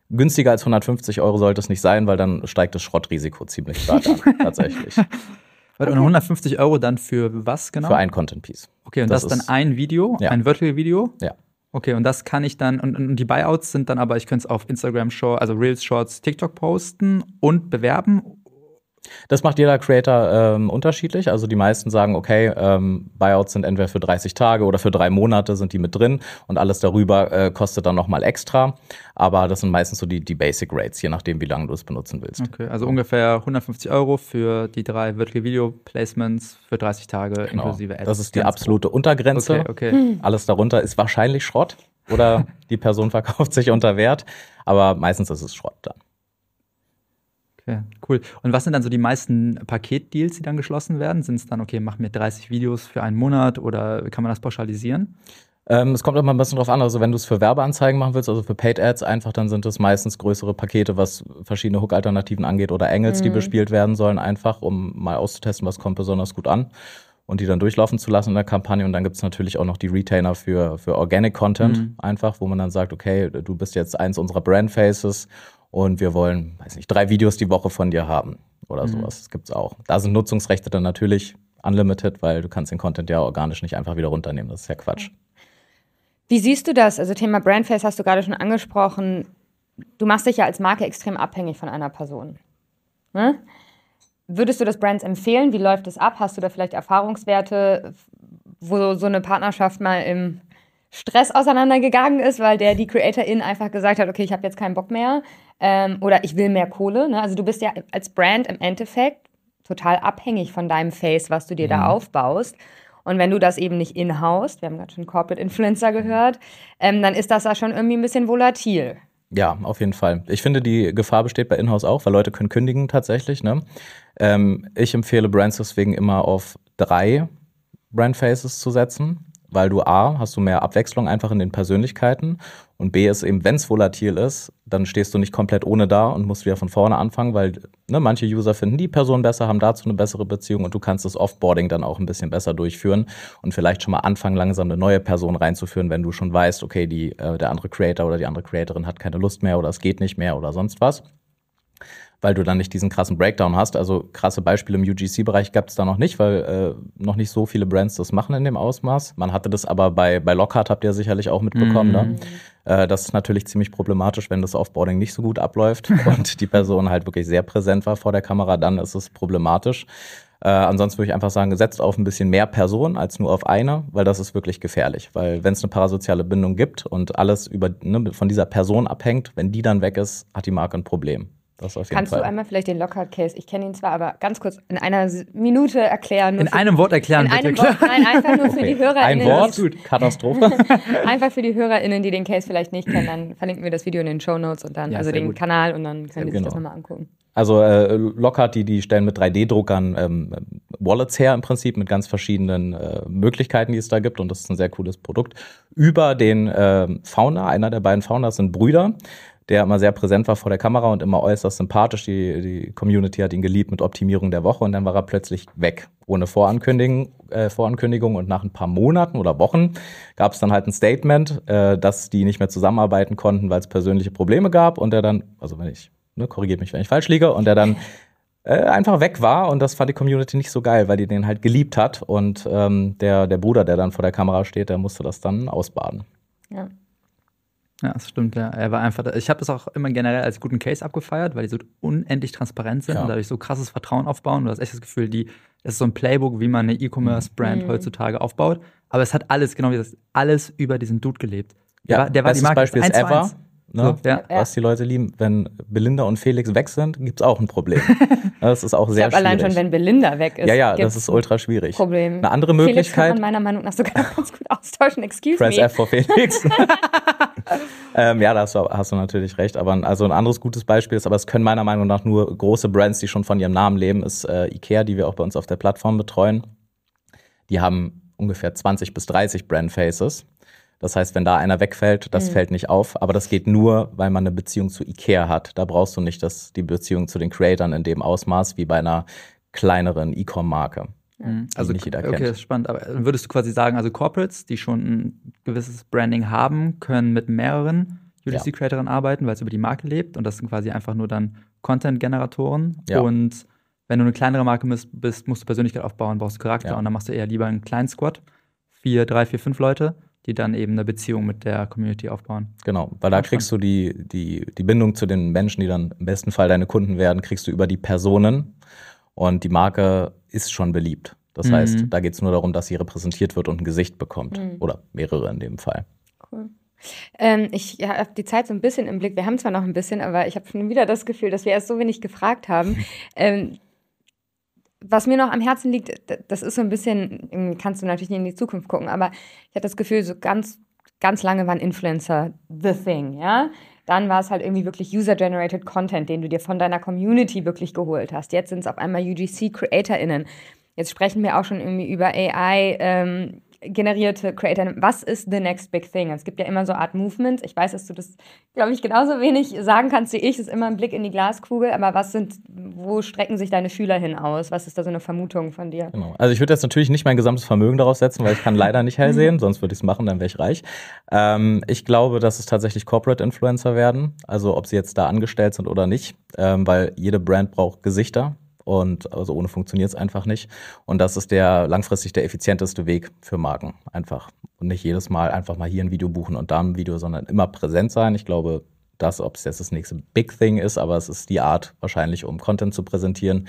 günstiger als 150 Euro sollte es nicht sein, weil dann steigt das Schrottrisiko ziemlich stark an, tatsächlich. Und 150 Euro dann für was genau? Für ein Content Piece. Okay, und das, das ist dann ein Video, ja. ein Vertical Video? Ja. Okay, und das kann ich dann, und, und die Buyouts sind dann aber, ich könnte es auf Instagram Short, also Reels, Shorts, TikTok posten und bewerben das macht jeder Creator ähm, unterschiedlich. Also die meisten sagen, okay, ähm, Buyouts sind entweder für 30 Tage oder für drei Monate sind die mit drin und alles darüber äh, kostet dann nochmal extra. Aber das sind meistens so die, die Basic Rates, je nachdem, wie lange du es benutzen willst. Okay, also ungefähr 150 Euro für die drei Vertical Video Placements für 30 Tage genau. inklusive Ads. Das ist die absolute Untergrenze. Okay, okay. Alles darunter ist wahrscheinlich Schrott oder die Person verkauft sich unter Wert, aber meistens ist es Schrott dann. Okay, cool. Und was sind dann so die meisten Paketdeals, die dann geschlossen werden? Sind es dann, okay, mach mir 30 Videos für einen Monat oder kann man das pauschalisieren? Ähm, es kommt immer ein bisschen drauf an. Also wenn du es für Werbeanzeigen machen willst, also für Paid Ads einfach, dann sind es meistens größere Pakete, was verschiedene Hook-Alternativen angeht oder Angles, mhm. die bespielt werden sollen, einfach, um mal auszutesten, was kommt besonders gut an und die dann durchlaufen zu lassen in der Kampagne. Und dann gibt es natürlich auch noch die Retainer für, für Organic Content, mhm. einfach, wo man dann sagt, okay, du bist jetzt eins unserer Brand Faces und wir wollen, weiß nicht, drei Videos die Woche von dir haben oder mhm. sowas. Das gibt's auch. Da sind Nutzungsrechte dann natürlich unlimited, weil du kannst den Content ja organisch nicht einfach wieder runternehmen. Das ist ja Quatsch. Wie siehst du das? Also Thema Brandface hast du gerade schon angesprochen. Du machst dich ja als Marke extrem abhängig von einer Person. Ne? Würdest du das Brands empfehlen? Wie läuft es ab? Hast du da vielleicht Erfahrungswerte, wo so eine Partnerschaft mal im Stress auseinandergegangen ist, weil der die CreatorIn einfach gesagt hat, okay, ich habe jetzt keinen Bock mehr ähm, oder ich will mehr Kohle. Ne? Also du bist ja als Brand im Endeffekt total abhängig von deinem Face, was du dir mhm. da aufbaust. Und wenn du das eben nicht in-house, wir haben gerade schon Corporate Influencer gehört, ähm, dann ist das da schon irgendwie ein bisschen volatil. Ja, auf jeden Fall. Ich finde, die Gefahr besteht bei Inhouse auch, weil Leute können kündigen tatsächlich. Ne? Ähm, ich empfehle Brands deswegen immer auf drei Brandfaces zu setzen weil du A, hast du mehr Abwechslung einfach in den Persönlichkeiten und B ist eben, wenn es volatil ist, dann stehst du nicht komplett ohne da und musst wieder von vorne anfangen, weil ne, manche User finden die Person besser, haben dazu eine bessere Beziehung und du kannst das Offboarding dann auch ein bisschen besser durchführen und vielleicht schon mal anfangen, langsam eine neue Person reinzuführen, wenn du schon weißt, okay, die, äh, der andere Creator oder die andere Creatorin hat keine Lust mehr oder es geht nicht mehr oder sonst was weil du dann nicht diesen krassen Breakdown hast. Also krasse Beispiele im UGC-Bereich gab es da noch nicht, weil äh, noch nicht so viele Brands das machen in dem Ausmaß. Man hatte das aber bei, bei Lockhart, habt ihr sicherlich auch mitbekommen. Ne? Mhm. Ne? Äh, das ist natürlich ziemlich problematisch, wenn das Offboarding nicht so gut abläuft und die Person halt wirklich sehr präsent war vor der Kamera, dann ist es problematisch. Äh, ansonsten würde ich einfach sagen, setzt auf ein bisschen mehr Personen als nur auf eine, weil das ist wirklich gefährlich. Weil wenn es eine parasoziale Bindung gibt und alles über, ne, von dieser Person abhängt, wenn die dann weg ist, hat die Marke ein Problem. Das auf jeden Kannst Fall. du einmal vielleicht den Lockhart-Case, ich kenne ihn zwar, aber ganz kurz in einer Minute erklären. In einem Wort erklären, in einem Wort, Nein, einfach nur für okay. die HörerInnen. Ein Wort? Gut, Katastrophe. einfach für die HörerInnen, die den Case vielleicht nicht kennen, dann verlinken wir das Video in den Show Notes und dann, ja, also den gut. Kanal und dann können die sich genau. das nochmal angucken. Also äh, Lockhart, die, die stellen mit 3D-Druckern ähm, Wallets her im Prinzip mit ganz verschiedenen äh, Möglichkeiten, die es da gibt und das ist ein sehr cooles Produkt. Über den äh, Founder, einer der beiden Founders sind Brüder, der immer sehr präsent war vor der Kamera und immer äußerst sympathisch. Die, die Community hat ihn geliebt mit Optimierung der Woche und dann war er plötzlich weg, ohne Vorankündigung. Äh, Vorankündigung. Und nach ein paar Monaten oder Wochen gab es dann halt ein Statement, äh, dass die nicht mehr zusammenarbeiten konnten, weil es persönliche Probleme gab und der dann, also wenn ich, ne, korrigiert mich, wenn ich falsch liege, und der dann äh, einfach weg war und das fand die Community nicht so geil, weil die den halt geliebt hat und ähm, der, der Bruder, der dann vor der Kamera steht, der musste das dann ausbaden. Ja. Ja, das stimmt, ja. Er war einfach, ich habe es auch immer generell als guten Case abgefeiert, weil die so unendlich transparent sind ja. und dadurch so krasses Vertrauen aufbauen. Du hast echt das Gefühl, die, das ist so ein Playbook, wie man eine E-Commerce-Brand mhm. heutzutage aufbaut. Aber es hat alles, genau wie das, alles über diesen Dude gelebt. Der ja, war, der war die Marke Beispiel ist Ever. ne? So, ja. was die Leute lieben. Wenn Belinda und Felix weg sind, gibt es auch ein Problem. das ist auch Ich sehr allein schwierig. schon, wenn Belinda weg ist. ja, ja, das ist ultra schwierig. ein Problem. Eine andere Felix kann Möglichkeit, man meiner Meinung nach sogar ganz gut austauschen. Excuse Press me. F for Felix. ähm, ja, da hast du, hast du natürlich recht. Aber ein- also ein anderes gutes Beispiel ist, aber es können meiner Meinung nach nur große Brands, die schon von ihrem Namen leben, ist äh, Ikea, die wir auch bei uns auf der Plattform betreuen. Die haben ungefähr 20 bis 30 Brand Faces. Das heißt, wenn da einer wegfällt, das fällt nicht auf. Aber das geht nur, weil man eine Beziehung zu Ikea hat. Da brauchst du nicht das, die Beziehung zu den Creatoren in dem Ausmaß wie bei einer kleineren E-Com-Marke. Also, nicht jeder okay, kennt. das ist spannend. Aber würdest du quasi sagen, also Corporates, die schon ein gewisses Branding haben, können mit mehreren UGC-Creatoren arbeiten, weil es über die Marke lebt und das sind quasi einfach nur dann Content-Generatoren. Ja. Und wenn du eine kleinere Marke bist, musst du Persönlichkeit aufbauen, brauchst Charakter Ja. und dann machst du eher lieber einen kleinen Squad, vier, drei, vier, fünf Leute, die dann eben eine Beziehung mit der Community aufbauen. Genau, weil da Ja, kriegst du die, die, die Bindung zu den Menschen, die dann im besten Fall deine Kunden werden, kriegst du über die Personen und die Marke ist schon beliebt. Das Mhm. heißt, da geht es nur darum, dass sie repräsentiert wird und ein Gesicht bekommt. Mhm. Oder mehrere in dem Fall. Cool. Ähm, ich ja, habe die Zeit so ein bisschen im Blick. Wir haben zwar noch ein bisschen, aber ich habe schon wieder das Gefühl, dass wir erst so wenig gefragt haben. ähm, was mir noch am Herzen liegt, das ist so ein bisschen, kannst du natürlich nicht in die Zukunft gucken, aber ich hatte das Gefühl, so ganz, ganz lange waren Influencer the thing, ja. Dann war es halt irgendwie wirklich User-Generated Content, den du dir von deiner Community wirklich geholt hast. Jetzt sind es auf einmal UGC-CreatorInnen. Jetzt sprechen wir auch schon irgendwie über AI, ähm, generierte Creator. Was ist the next big thing? Es gibt ja immer so Art Movements. Ich weiß, dass du das, glaube ich, genauso wenig sagen kannst wie ich. Es ist immer ein Blick in die Glaskugel. Aber was sind, wo strecken sich deine Schüler hin aus? Was ist da so eine Vermutung von dir? Genau. Also ich würde jetzt natürlich nicht mein gesamtes Vermögen darauf setzen, weil ich kann leider nicht hell sehen, sonst würde ich es machen, dann wäre ich reich. Ähm, ich glaube, dass es tatsächlich Corporate Influencer werden, also ob sie jetzt da angestellt sind oder nicht, ähm, weil jede Brand braucht Gesichter und also ohne funktioniert es einfach nicht. Und das ist der langfristig der effizienteste Weg für Marken einfach. Und nicht jedes Mal einfach mal hier ein Video buchen und da ein Video, sondern immer präsent sein. Ich glaube, das, ob es jetzt das nächste Big Thing ist, aber es ist die Art wahrscheinlich, um Content zu präsentieren.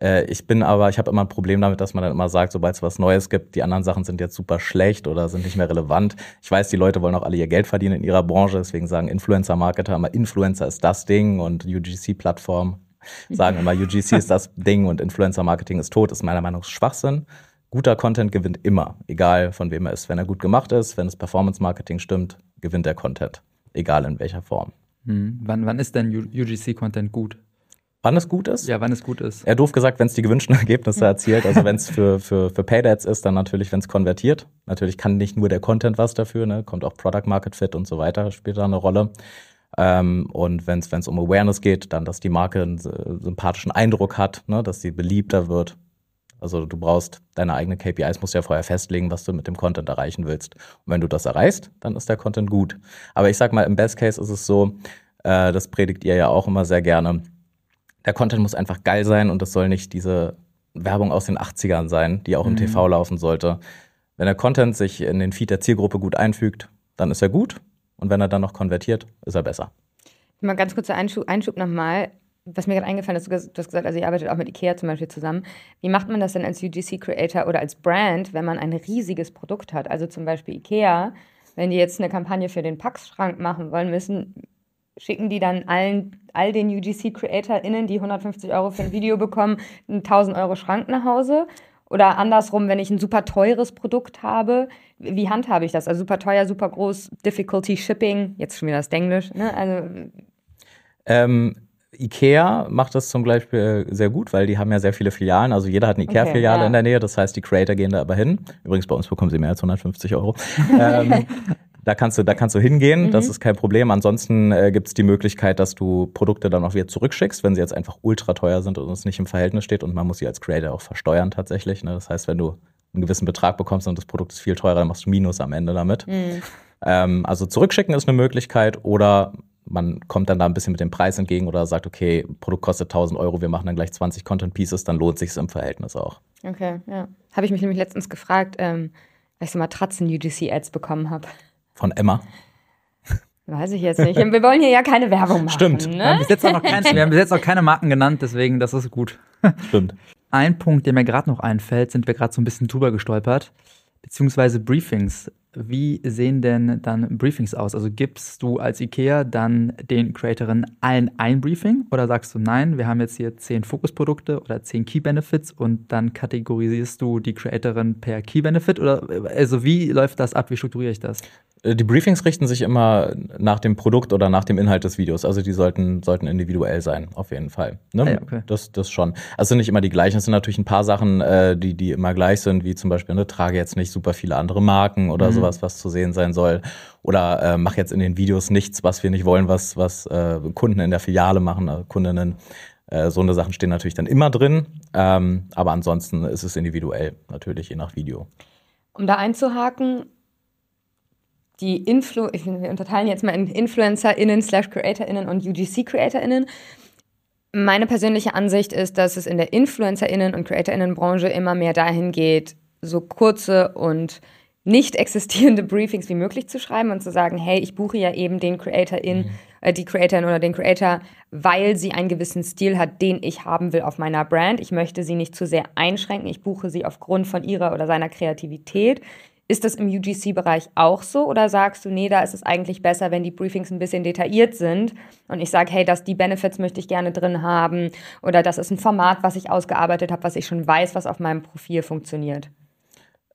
Äh, ich bin aber, ich habe immer ein Problem damit, dass man dann immer sagt, sobald es was Neues gibt, die anderen Sachen sind jetzt super schlecht oder sind nicht mehr relevant. Ich weiß, die Leute wollen auch alle ihr Geld verdienen in ihrer Branche, deswegen sagen Influencer-Marketer immer, Influencer ist das Ding und UGC-Plattform sagen immer, UGC ist das Ding und Influencer-Marketing ist tot, ist meiner Meinung nach Schwachsinn. Guter Content gewinnt immer, egal von wem er ist. Wenn er gut gemacht ist, wenn das Performance-Marketing stimmt, gewinnt der Content, egal in welcher Form. Hm. Wann, wann ist denn UGC-Content gut? Wann es gut ist? Ja, wann es gut ist. Ja, doof gesagt, wenn es die gewünschten Ergebnisse erzielt. Also wenn es für, für, für Paid Ads ist, dann natürlich, wenn es konvertiert. Natürlich kann nicht nur der Content was dafür, ne? kommt auch Product Market Fit und so weiter, spielt da eine Rolle. Ähm, und wenn es um Awareness geht, dann, dass die Marke einen äh, sympathischen Eindruck hat, ne? dass sie beliebter wird. Also du brauchst deine eigenen KPIs, musst ja vorher festlegen, was du mit dem Content erreichen willst. Und wenn du das erreichst, dann ist der Content gut. Aber ich sag mal, im Best Case ist es so, äh, das predigt ihr ja auch immer sehr gerne, der Content muss einfach geil sein und das soll nicht diese Werbung aus den 80ern sein, die auch im Mhm. TV laufen sollte. Wenn der Content sich in den Feed der Zielgruppe gut einfügt, dann ist er gut. Und wenn er dann noch konvertiert, ist er besser. Mal ganz kurzer Einschub, Einschub nochmal. Was mir gerade eingefallen ist, du hast gesagt, also ihr arbeitet auch mit Ikea zum Beispiel zusammen. Wie macht man das denn als UGC-Creator oder als Brand, wenn man ein riesiges Produkt hat? Also zum Beispiel Ikea, wenn die jetzt eine Kampagne für den Pax-Schrank machen wollen, müssen, schicken die dann allen, all den UGC-CreatorInnen, die 150 Euro für ein Video bekommen, einen 1000 Euro Schrank nach Hause? Oder andersrum, wenn ich ein super teures Produkt habe, wie handhabe ich das? Also super teuer, super groß, Difficulty Shipping, jetzt schon wieder das Englisch, ne? Also Ähm, Ikea macht das zum Beispiel sehr gut, weil die haben ja sehr viele Filialen. Also jeder hat eine Ikea-Filiale Okay, ja. in der Nähe. Das heißt, die Creator gehen da aber hin. Übrigens, bei uns bekommen sie mehr als 150 Euro. ähm, da kannst du, da kannst du hingehen. Das ist kein Problem. Ansonsten äh, gibt es die Möglichkeit, dass du Produkte dann auch wieder zurückschickst, wenn sie jetzt einfach ultra teuer sind und es nicht im Verhältnis steht. Und man muss sie als Creator auch versteuern tatsächlich. Ne? Das heißt, wenn du einen gewissen Betrag bekommst und das Produkt ist viel teurer, dann machst du Minus am Ende damit. Ähm, also zurückschicken ist eine Möglichkeit oder man kommt dann da ein bisschen mit dem Preis entgegen oder sagt, okay, Produkt kostet 1000 Euro, wir machen dann gleich 20 Content Pieces, dann lohnt sich im Verhältnis auch. Okay, ja. Habe ich mich nämlich letztens gefragt, ähm, weil ich so Matratzen-UGC-Ads bekommen habe. Von Emma. Weiß ich jetzt nicht. Wir wollen hier ja keine Werbung machen. Stimmt. Wir haben, Ne? bis jetzt auch noch kein, wir haben bis jetzt auch keine Marken genannt, deswegen das ist gut. Stimmt. Ein Punkt, der mir gerade noch einfällt, sind wir gerade so ein bisschen drüber gestolpert, beziehungsweise Briefings. Wie sehen denn dann Briefings aus? Also gibst du als IKEA dann den Creatorinnen allen ein Briefing oder sagst du, nein, wir haben jetzt hier zehn Fokusprodukte oder zehn Key Benefits und dann kategorisierst du die Creatorin per Key Benefit? Oder also wie läuft das ab? Wie strukturiere ich das? Äh, die Briefings richten sich immer nach dem Produkt oder nach dem Inhalt des Videos. Also die sollten, sollten individuell sein, auf jeden Fall. Ne? Ah ja, okay. Das, das schon. Also sind nicht immer die gleichen. Es sind natürlich ein paar Sachen, äh, die, die immer gleich sind, wie zum Beispiel, ne, trage jetzt nicht super viele andere Marken oder mhm. sowas, was zu sehen sein soll. Oder äh, mach jetzt in den Videos nichts, was wir nicht wollen, was, was äh, Kunden in der Filiale machen, äh, Kundinnen. Äh, so eine Sachen stehen natürlich dann immer drin. Ähm, aber ansonsten ist es individuell, natürlich je nach Video. Um da einzuhaken, die Influ wir unterteilen jetzt mal in InfluencerInnen slash CreatorInnen und UGC-CreatorInnen. Meine persönliche Ansicht ist, dass es in der InfluencerInnen und CreatorInnen-Branche immer mehr dahin geht, so kurze und nicht existierende Briefings wie möglich zu schreiben und zu sagen, hey, ich buche ja eben den CreatorIn, mhm. äh, die Creatorin oder den Creator, weil sie einen gewissen Stil hat, den ich haben will auf meiner Brand. Ich möchte sie nicht zu sehr einschränken. Ich buche sie aufgrund von ihrer oder seiner Kreativität. Ist das im UGC-Bereich auch so oder sagst du, nee, da ist es eigentlich besser, wenn die Briefings ein bisschen detailliert sind und ich sage, hey, dass die Benefits möchte ich gerne drin haben oder das ist ein Format, was ich ausgearbeitet habe, was ich schon weiß, was auf meinem Profil funktioniert?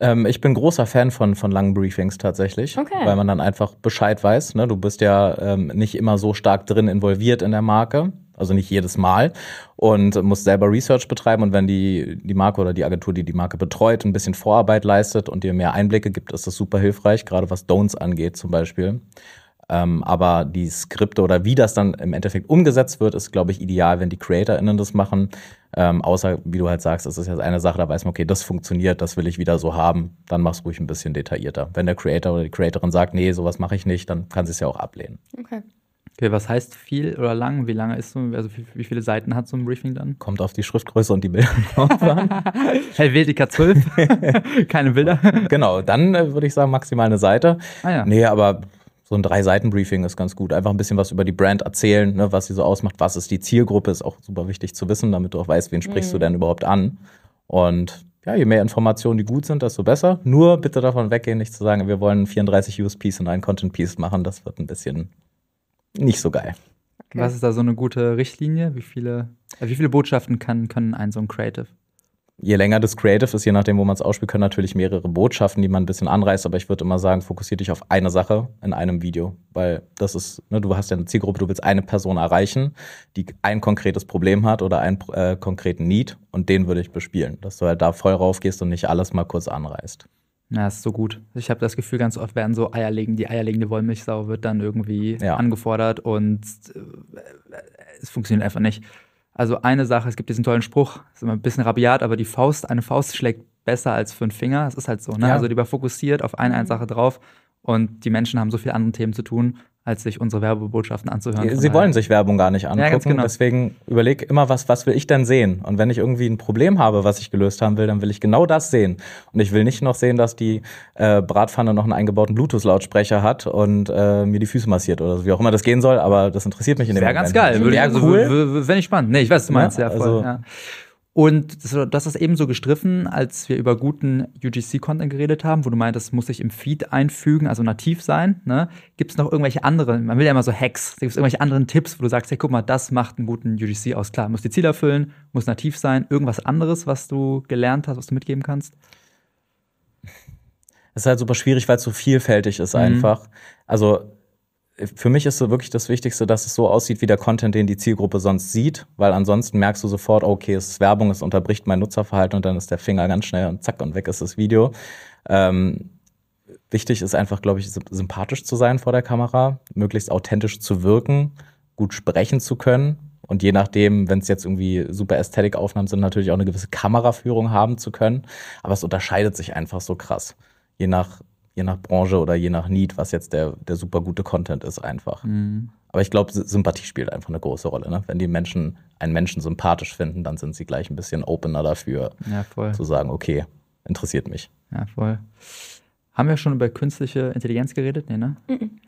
Ähm, ich bin großer Fan von, von langen Briefings tatsächlich, okay. weil man dann einfach Bescheid weiß. Ne? Du bist ja ähm, nicht immer so stark drin involviert in der Marke also nicht jedes Mal und muss selber Research betreiben und wenn die, die Marke oder die Agentur, die die Marke betreut, ein bisschen Vorarbeit leistet und dir mehr Einblicke gibt, ist das super hilfreich, gerade was Don'ts angeht zum Beispiel. Ähm, aber die Skripte oder wie das dann im Endeffekt umgesetzt wird, ist, glaube ich, ideal, wenn die CreatorInnen das machen. Ähm, außer, wie du halt sagst, es ist jetzt eine Sache, da weiß man, okay, das funktioniert, das will ich wieder so haben, dann mach's ruhig ein bisschen detaillierter. Wenn der Creator oder die Creatorin sagt, nee, sowas mache ich nicht, dann kann sie es ja auch ablehnen. Okay. Okay, was heißt viel oder lang? Wie lange ist so, also wie, viele Seiten hat so ein Briefing dann? Kommt auf die Schriftgröße und die Bilder drauf an. Helvetica 12, keine Bilder. Genau, dann äh, würde ich sagen maximal eine Seite. Ah ja. Nee, aber so ein Drei-Seiten-Briefing ist ganz gut. Einfach ein bisschen was über die Brand erzählen, ne, was sie so ausmacht, was ist die Zielgruppe, ist auch super wichtig zu wissen, damit du auch weißt, wen sprichst mhm. du denn überhaupt an. Und ja, je mehr Informationen, die gut sind, desto besser. Nur bitte davon weggehen, nicht zu sagen, wir wollen 34 USPs in einen Content-Piece machen. Das wird ein bisschen nicht so geil. Okay. Was ist da so eine gute Richtlinie? Wie viele, äh, wie viele Botschaften kann, können ein so ein Creative? Je länger das Creative ist, je nachdem, wo man es ausspielt, können natürlich mehrere Botschaften, die man ein bisschen anreißt, aber ich würde immer sagen, fokussiere dich auf eine Sache in einem Video, weil das ist, ne, du hast ja eine Zielgruppe, du willst eine Person erreichen, die ein konkretes Problem hat oder einen äh, konkreten Need und den würde ich bespielen, dass du halt da voll raufgehst und nicht alles mal kurz anreißt. Na, ist so gut. Ich habe das Gefühl, ganz oft werden so Eierlegen, die eierlegende Wollmilchsau wird dann irgendwie ja. angefordert und äh, es funktioniert einfach nicht. Also eine Sache, es gibt diesen tollen Spruch, ist immer ein bisschen rabiat, aber die Faust, eine Faust schlägt besser als fünf Finger. Es ist halt so, ne? Ja. Also lieber fokussiert auf eine, eine Sache drauf und die Menschen haben so viele andere Themen zu tun als sich unsere Werbebotschaften anzuhören. Sie wollen sich Werbung gar nicht angucken. Ja, genau. Deswegen überleg immer, was, was will ich denn sehen? Und wenn ich irgendwie ein Problem habe, was ich gelöst haben will, dann will ich genau das sehen. Und ich will nicht noch sehen, dass die äh, Bratpfanne noch einen eingebauten Bluetooth-Lautsprecher hat und äh, mir die Füße massiert oder so, wie auch immer das gehen soll. Aber das interessiert mich in dem Wäre ganz geil. Würde ich, also, cool. Wäre nicht spannend. Nee, ich weiß, was du meinst. Ja, ja voll. Also, ja. Und das, das ist eben so gestriffen, als wir über guten UGC-Content geredet haben, wo du meintest, muss sich im Feed einfügen, also nativ sein. Ne? Gibt es noch irgendwelche anderen, man will ja immer so Hacks, gibt es irgendwelche anderen Tipps, wo du sagst, hey, guck mal, das macht einen guten UGC aus. Klar, muss die Ziele erfüllen, muss nativ sein. Irgendwas anderes, was du gelernt hast, was du mitgeben kannst? Es ist halt super schwierig, weil es so vielfältig ist mhm. einfach. Also für mich ist so wirklich das Wichtigste, dass es so aussieht wie der Content, den die Zielgruppe sonst sieht, weil ansonsten merkst du sofort, okay, es ist Werbung, es unterbricht mein Nutzerverhalten und dann ist der Finger ganz schnell und zack und weg ist das Video. Ähm, wichtig ist einfach, glaube ich, sympathisch zu sein vor der Kamera, möglichst authentisch zu wirken, gut sprechen zu können und je nachdem, wenn es jetzt irgendwie super Ästhetik-Aufnahmen sind, natürlich auch eine gewisse Kameraführung haben zu können. Aber es unterscheidet sich einfach so krass. Je nach je nach Branche oder je nach Need, was jetzt der, der super gute Content ist, einfach. Mhm. Aber ich glaube, Sympathie spielt einfach eine große Rolle. Ne? Wenn die Menschen einen Menschen sympathisch finden, dann sind sie gleich ein bisschen opener dafür, ja, zu sagen, okay, interessiert mich. Ja, voll. Haben wir schon über künstliche Intelligenz geredet? Nee, ne? Mhm.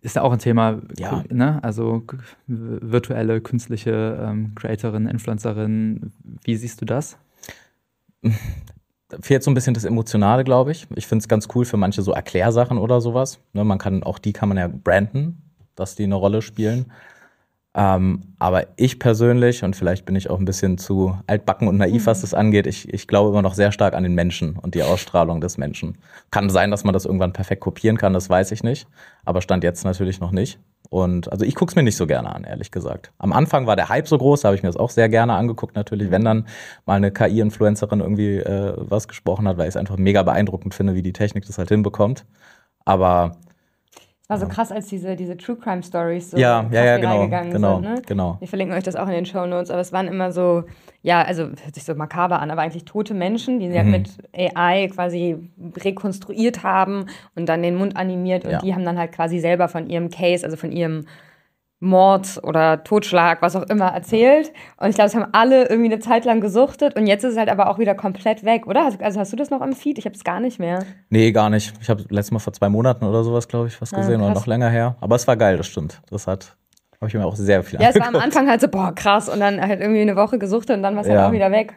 Ist ja auch ein Thema, ja. ne? Also virtuelle, künstliche ähm, Creatorin, Influencerin. Wie siehst du das? fehlt so ein bisschen das Emotionale, glaube ich. Ich finde es ganz cool für manche so Erklärsachen oder sowas. Ne, man kann, auch die kann man ja branden, dass die eine Rolle spielen. Ähm, aber ich persönlich, und vielleicht bin ich auch ein bisschen zu altbacken und naiv, was das angeht, ich, ich glaube immer noch sehr stark an den Menschen und die Ausstrahlung des Menschen. Kann sein, dass man das irgendwann perfekt kopieren kann, das weiß ich nicht. Aber stand jetzt natürlich noch nicht. Und also ich gucke es mir nicht so gerne an, ehrlich gesagt. Am Anfang war der Hype so groß, da habe ich mir das auch sehr gerne angeguckt, natürlich, wenn dann mal eine KI-Influencerin irgendwie äh, was gesprochen hat, weil ich es einfach mega beeindruckend finde, wie die Technik das halt hinbekommt. Aber war so krass, als diese, diese True Crime Stories so ja, ja, ja, genau, genau, sind. Ne? genau. Wir verlinken euch das auch in den Show Notes, aber es waren immer so, ja, also hört sich so makaber an, aber eigentlich tote Menschen, die sie halt mhm. halt mit AI quasi rekonstruiert haben und dann den Mund animiert und ja. die haben dann halt quasi selber von ihrem Case, also von ihrem Mord oder Totschlag, was auch immer erzählt. Und ich glaube, es haben alle irgendwie eine Zeit lang gesuchtet und jetzt ist es halt aber auch wieder komplett weg, oder? Also hast du das noch am Feed? Ich habe es gar nicht mehr. Nee, gar nicht. Ich habe letztes Mal vor zwei Monaten oder sowas, glaube ich, was ah, gesehen ah, oder noch länger her. Aber es war geil, das stimmt. Das hat habe ich mir auch sehr viel Ja, angeguckt. es war am Anfang halt so, boah, krass. Und dann halt irgendwie eine Woche gesuchtet und dann war es halt ja. halt auch wieder weg.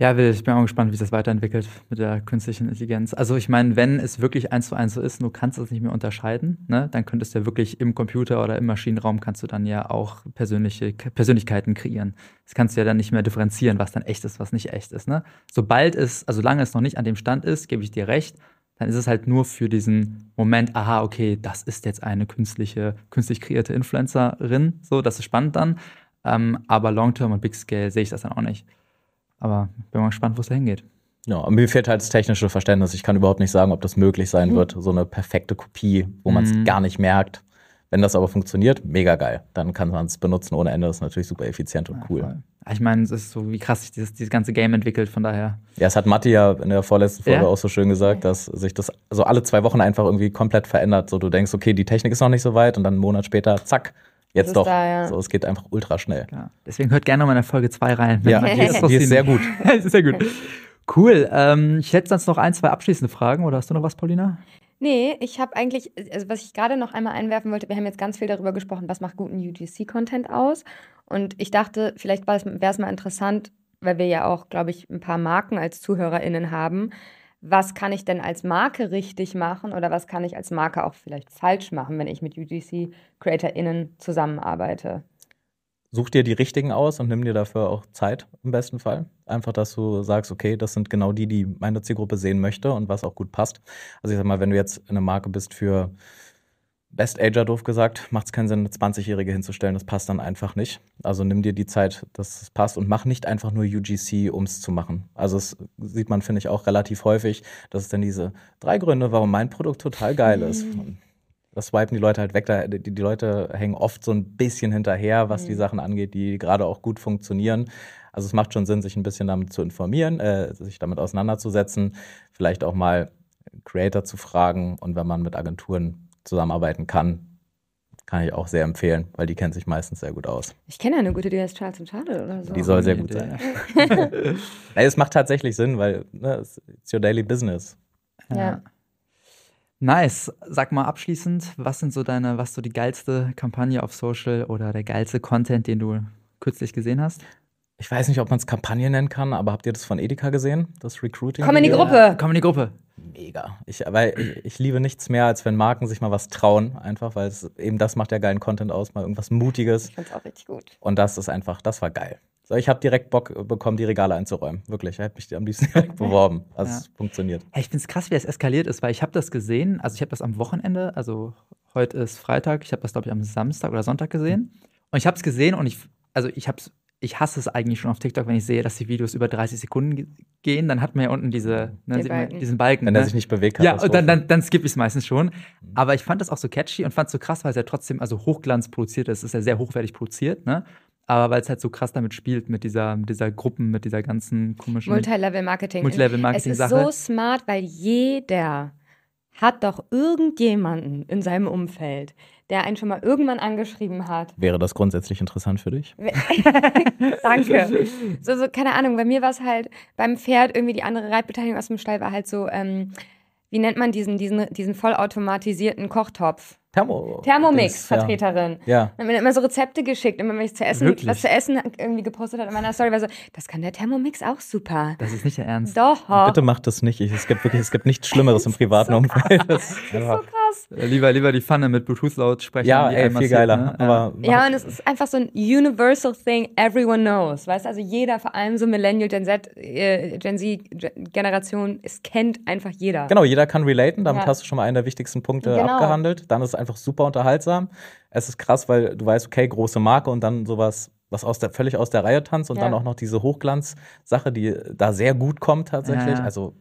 Ja, Will, ich bin auch gespannt, wie sich das weiterentwickelt mit der künstlichen Intelligenz. Also ich meine, wenn es wirklich eins zu eins so ist, du kannst es nicht mehr unterscheiden, ne? dann könntest du ja wirklich im Computer oder im Maschinenraum kannst du dann ja auch persönliche Persönlichkeiten kreieren. Das kannst du ja dann nicht mehr differenzieren, was dann echt ist, was nicht echt ist. Ne? Sobald es, also solange es noch nicht an dem Stand ist, gebe ich dir recht, dann ist es halt nur für diesen Moment, aha, okay, das ist jetzt eine künstliche, künstlich kreierte Influencerin. So, das ist spannend dann. Ähm, aber Long-Term und Big Scale sehe ich das dann auch nicht. Aber bin mal gespannt, wo es da hingeht. Ja, und mir fehlt halt das technische Verständnis. Ich kann überhaupt nicht sagen, ob das möglich sein mhm. wird. So eine perfekte Kopie, wo man es mhm. gar nicht merkt. Wenn das aber funktioniert, mega geil. Dann kann man es benutzen ohne Ende. Das ist natürlich super effizient und cool. Ja, ich meine, es ist so, wie krass sich dieses, dieses ganze Game entwickelt, von daher. Ja, es hat Matti ja in der vorletzten Folge ja. auch so schön gesagt, dass sich das so alle zwei Wochen einfach irgendwie komplett verändert. So, du denkst, okay, die Technik ist noch nicht so weit und dann einen Monat später, zack, Jetzt doch. Da, ja. So, es geht einfach ultra schnell. Ja. Deswegen hört gerne noch mal in der Folge 2 rein. Ja, die ist, die ist sehr gut. ist sehr gut. Cool. Ähm, ich hätte sonst noch ein, zwei abschließende Fragen. Oder hast du noch was, Paulina? Nee, ich habe eigentlich, also was ich gerade noch einmal einwerfen wollte, wir haben jetzt ganz viel darüber gesprochen, was macht guten UGC-Content aus. Und ich dachte, vielleicht wäre es mal interessant, weil wir ja auch, glaube ich, ein paar Marken als ZuhörerInnen haben, was kann ich denn als Marke richtig machen oder was kann ich als Marke auch vielleicht falsch machen, wenn ich mit UGC-CreatorInnen zusammenarbeite? Such dir die richtigen aus und nimm dir dafür auch Zeit im besten Fall. Einfach, dass du sagst, okay, das sind genau die, die meine Zielgruppe sehen möchte und was auch gut passt. Also ich sag mal, wenn du jetzt eine Marke bist für Best Ager, doof gesagt, macht es keinen Sinn, eine 20-Jährige hinzustellen. Das passt dann einfach nicht. Also nimm dir die Zeit, dass es passt und mach nicht einfach nur UGC, um es zu machen. Also das sieht man, finde ich, auch relativ häufig. Das ist dann diese drei Gründe, warum mein Produkt total geil ist. Mhm. Das swipen die Leute halt weg. Die, die Leute hängen oft so ein bisschen hinterher, was mhm. die Sachen angeht, die gerade auch gut funktionieren. Also es macht schon Sinn, sich ein bisschen damit zu informieren, äh, sich damit auseinanderzusetzen, vielleicht auch mal Creator zu fragen und wenn man mit Agenturen zusammenarbeiten kann, kann ich auch sehr empfehlen, weil die kennt sich meistens sehr gut aus. Ich kenne ja eine gute, die heißt Charles Charlotte oder so. Die soll sehr gut sein. nee, es macht tatsächlich Sinn, weil ne, it's your daily business. Ja. ja. Nice. Sag mal abschließend, was sind so deine, was so die geilste Kampagne auf Social oder der geilste Content, den du kürzlich gesehen hast? Ich weiß nicht, ob man es Kampagne nennen kann, aber habt ihr das von Edeka gesehen? Das Recruiting? Komm in die Gruppe. Komm in die Gruppe mega. Ich, weil ich, ich, liebe nichts mehr, als wenn Marken sich mal was trauen, einfach, weil es eben das macht ja geilen Content aus, mal irgendwas Mutiges. Ich find's auch richtig gut. Und das ist einfach, das war geil. So, ich habe direkt Bock bekommen, die Regale einzuräumen. Wirklich. Ich hätte mich am liebsten direkt beworben. Also ja. es funktioniert. Hey, ich finde es krass, wie es eskaliert ist, weil ich habe das gesehen, also ich habe das am Wochenende, also heute ist Freitag, ich habe das, glaube ich, am Samstag oder Sonntag gesehen. Und ich habe es gesehen und ich, also ich habe es ich hasse es eigentlich schon auf TikTok, wenn ich sehe, dass die Videos über 30 Sekunden gehen, dann hat man ja unten diese, ne, Balken. diesen Balken. Wenn ne? er sich nicht bewegt hat. Ja, und dann, dann, dann skippe ich es meistens schon. Mhm. Aber ich fand das auch so catchy und fand es so krass, weil es ja trotzdem also Hochglanz produziert ist. Es ist ja sehr hochwertig produziert, ne? Aber weil es halt so krass damit spielt, mit dieser, mit dieser Gruppen, mit dieser ganzen komischen. Multilevel-Marketing. Multilevel-Marketing-Sache. Es ist so smart, weil jeder hat doch irgendjemanden in seinem Umfeld, der einen schon mal irgendwann angeschrieben hat. Wäre das grundsätzlich interessant für dich? Danke. So, so, keine Ahnung, bei mir war es halt beim Pferd irgendwie die andere Reitbeteiligung aus dem Stall war halt so, ähm, wie nennt man diesen, diesen, diesen vollautomatisierten Kochtopf? Thermo. Thermomix-Vertreterin. Ja. Dann hat mir immer so Rezepte geschickt, immer wenn ich zu essen, Wirklich? was zu essen irgendwie gepostet hat in meiner Story, war so, das kann der Thermomix auch super. Das ist nicht der Ernst. Doch. Bitte macht das nicht. Ich, es gibt wirklich, es gibt nichts Schlimmeres im privaten Umfeld. Das ist so einfach- krass. Äh, Lieber, lieber die Pfanne mit Bluetooth-Lautsprechern. ja, die ey, viel geiler. ne? Aber Ja, und es ist einfach so ein universal thing everyone knows. Weißt du, also jeder, vor allem so Millennial, Gen Z, äh, Gen Z Gen- Generation, es kennt einfach jeder. Genau, jeder kann relaten. Damit Ja. hast du schon mal einen der wichtigsten Punkte Genau. abgehandelt. Dann ist es einfach super unterhaltsam. Es ist krass, weil du weißt, okay, große Marke und dann sowas, was aus der, völlig aus der Reihe tanzt und Ja. dann auch noch diese Hochglanz-Sache, die da sehr gut kommt tatsächlich. Ja. Also,